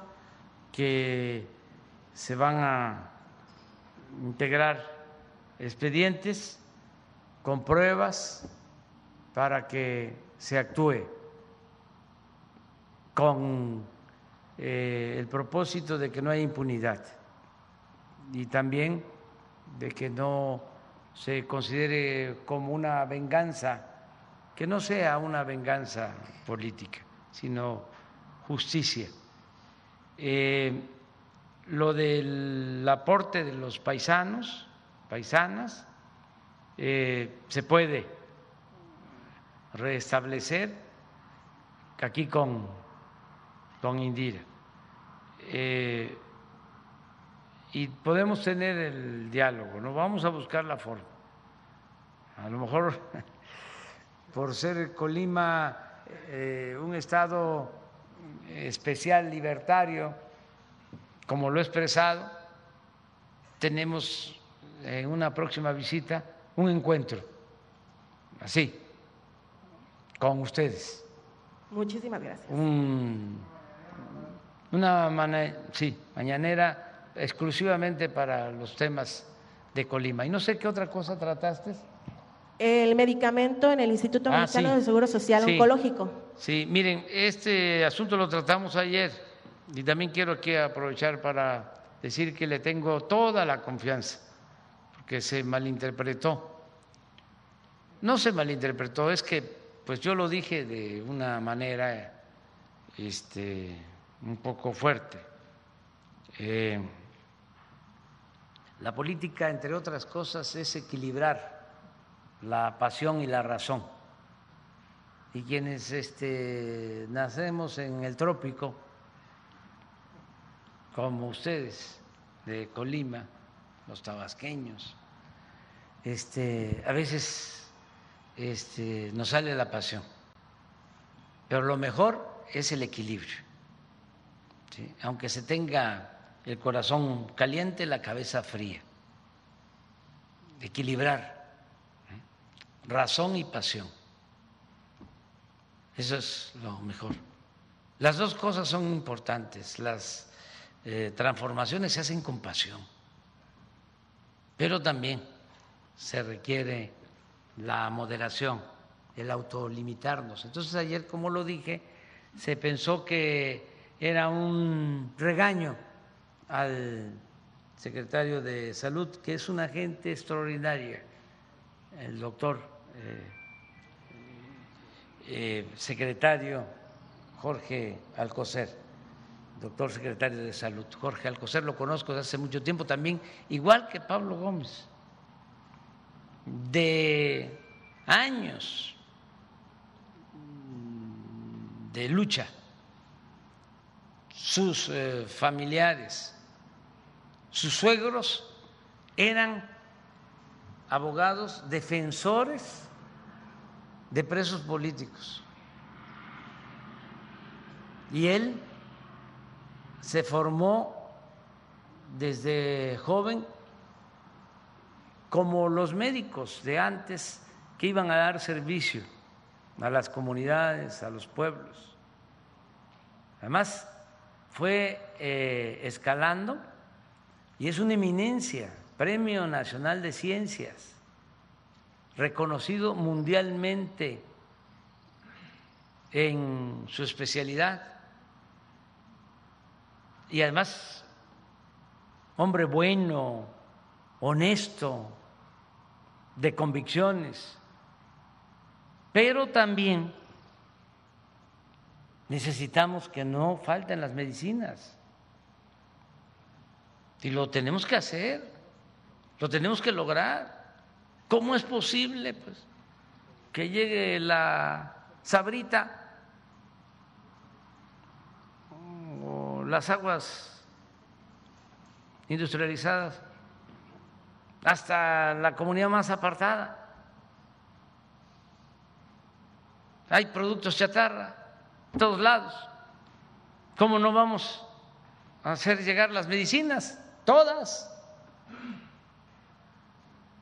que se van a integrar expedientes con pruebas para que se actúe con eh, el propósito de que no haya impunidad y también de que no se considere como una venganza, que no sea una venganza política, sino justicia. Eh, lo del aporte de los paisanos, paisanas, eh, se puede restablecer aquí con, con Indira. Eh, y podemos tener el diálogo, ¿no? Vamos a buscar la forma. A lo mejor por ser Colima eh, un estado especial, libertario, como lo he expresado, tenemos en una próxima visita un encuentro, así, con ustedes. Muchísimas gracias. una manera, sí, mañanera exclusivamente para los temas de Colima. Y no sé qué otra cosa trataste. El medicamento en el Instituto ah, Mexicano de Seguro Social Oncológico. Sí, miren, este asunto lo tratamos ayer y también quiero aquí aprovechar para decir que le tengo toda la confianza, porque se malinterpretó. No se malinterpretó, es que pues yo lo dije de una manera este, un poco fuerte. Eh, la política, entre otras cosas, es equilibrar la pasión y la razón. Y quienes este, nacemos en el trópico como ustedes de Colima, los tabasqueños, este, a veces este, nos sale la pasión, pero lo mejor es el equilibrio. Aunque se tenga el corazón caliente, la cabeza fría. Equilibrar razón y pasión. Eso es lo mejor. Las dos cosas son importantes. Las eh, transformaciones se hacen con pasión, pero también se requiere la moderación, el autolimitarnos. Entonces ayer, como lo dije, se pensó que era un regaño al secretario de Salud, que es una gente extraordinaria, el doctor eh, eh, secretario Jorge Alcocer, doctor secretario de Salud. Jorge Alcocer lo conozco desde hace mucho tiempo también, igual que Pablo Gómez, de años de lucha, sus eh, familiares sus suegros eran abogados defensores de presos políticos. Y él se formó desde joven como los médicos de antes que iban a dar servicio a las comunidades, a los pueblos. Además, fue eh, escalando y es una eminencia, Premio Nacional de Ciencias, reconocido mundialmente en su especialidad y además hombre bueno, honesto, de convicciones, pero también necesitamos que no falten las medicinas. Y lo tenemos que hacer, lo tenemos que lograr. ¿Cómo es posible pues, que llegue la sabrita las aguas industrializadas hasta la comunidad más apartada? Hay productos chatarra en todos lados. ¿Cómo no vamos a hacer llegar las medicinas? todas.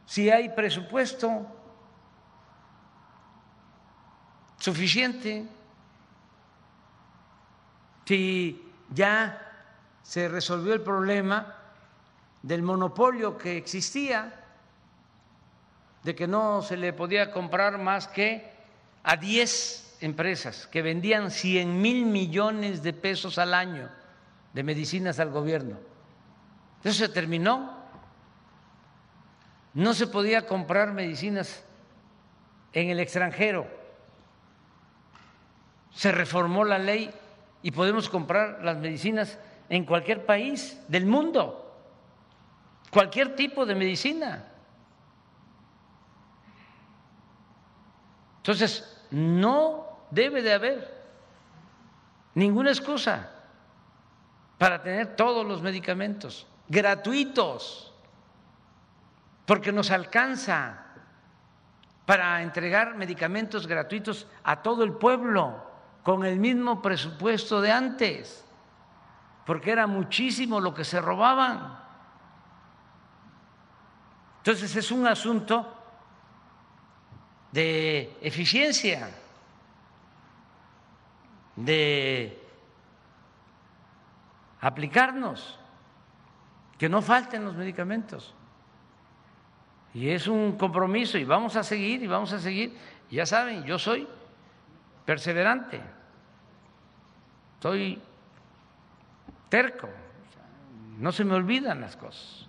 Si hay presupuesto suficiente, si ya se resolvió el problema del monopolio que existía, de que no se le podía comprar más que a 10 empresas que vendían 100 mil millones de pesos al año de medicinas al gobierno. Eso se terminó. No se podía comprar medicinas en el extranjero. Se reformó la ley y podemos comprar las medicinas en cualquier país del mundo, cualquier tipo de medicina. Entonces, no debe de haber ninguna excusa para tener todos los medicamentos gratuitos, porque nos alcanza para entregar medicamentos gratuitos a todo el pueblo con el mismo presupuesto de antes, porque era muchísimo lo que se robaban. Entonces es un asunto de eficiencia, de aplicarnos que no falten los medicamentos. Y es un compromiso y vamos a seguir y vamos a seguir. Ya saben, yo soy perseverante, soy terco, no se me olvidan las cosas.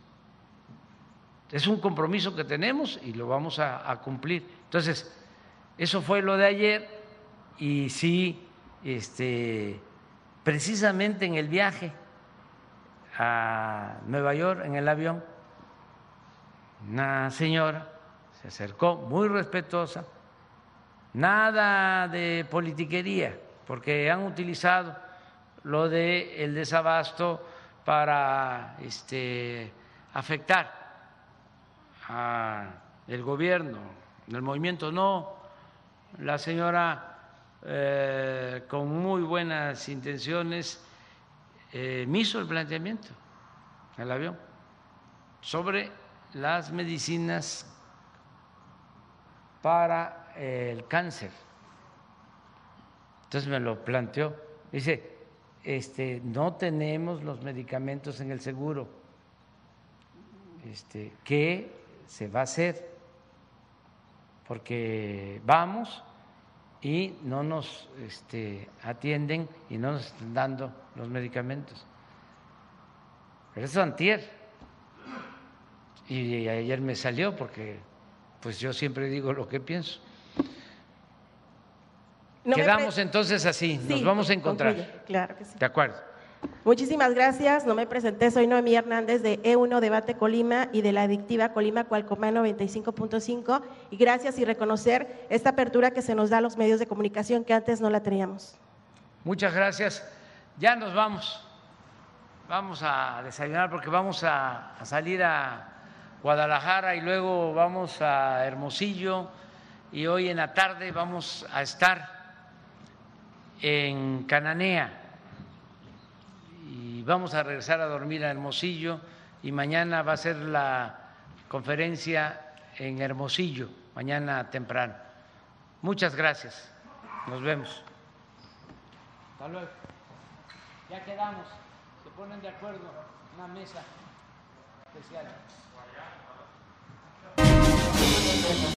Es un compromiso que tenemos y lo vamos a, cumplir. Entonces, eso fue lo de ayer y sí, este, precisamente en el viaje a Nueva York en el avión, una señora se acercó muy respetuosa, nada de politiquería, porque han utilizado lo del el desabasto para este, afectar al gobierno, el movimiento. No, la señora eh, con muy buenas intenciones eh, me hizo el planteamiento el avión sobre las medicinas para el cáncer. Entonces me lo planteó. Dice, este, no tenemos los medicamentos en el seguro. Este, ¿Qué se va a hacer? Porque vamos y no nos este, atienden y no nos están dando los medicamentos. Pero eso antier. Y ayer me salió porque pues yo siempre digo lo que pienso. Quedamos entonces así, nos vamos a encontrar. claro que sí. De acuerdo. Muchísimas gracias. No me presenté, soy Noemí Hernández de E1 Debate Colima y de la adictiva Colima Cualcomán 95.5. Y gracias y reconocer esta apertura que se nos da a los medios de comunicación que antes no la teníamos. Muchas gracias. Ya nos vamos. Vamos a desayunar porque vamos a, a salir a Guadalajara y luego vamos a Hermosillo y hoy en la tarde vamos a estar en Cananea y vamos a regresar a dormir a Hermosillo y mañana va a ser la conferencia en Hermosillo, mañana temprano. Muchas gracias. Nos vemos. Hasta luego. Ya quedamos. Se ponen de acuerdo. Una mesa especial.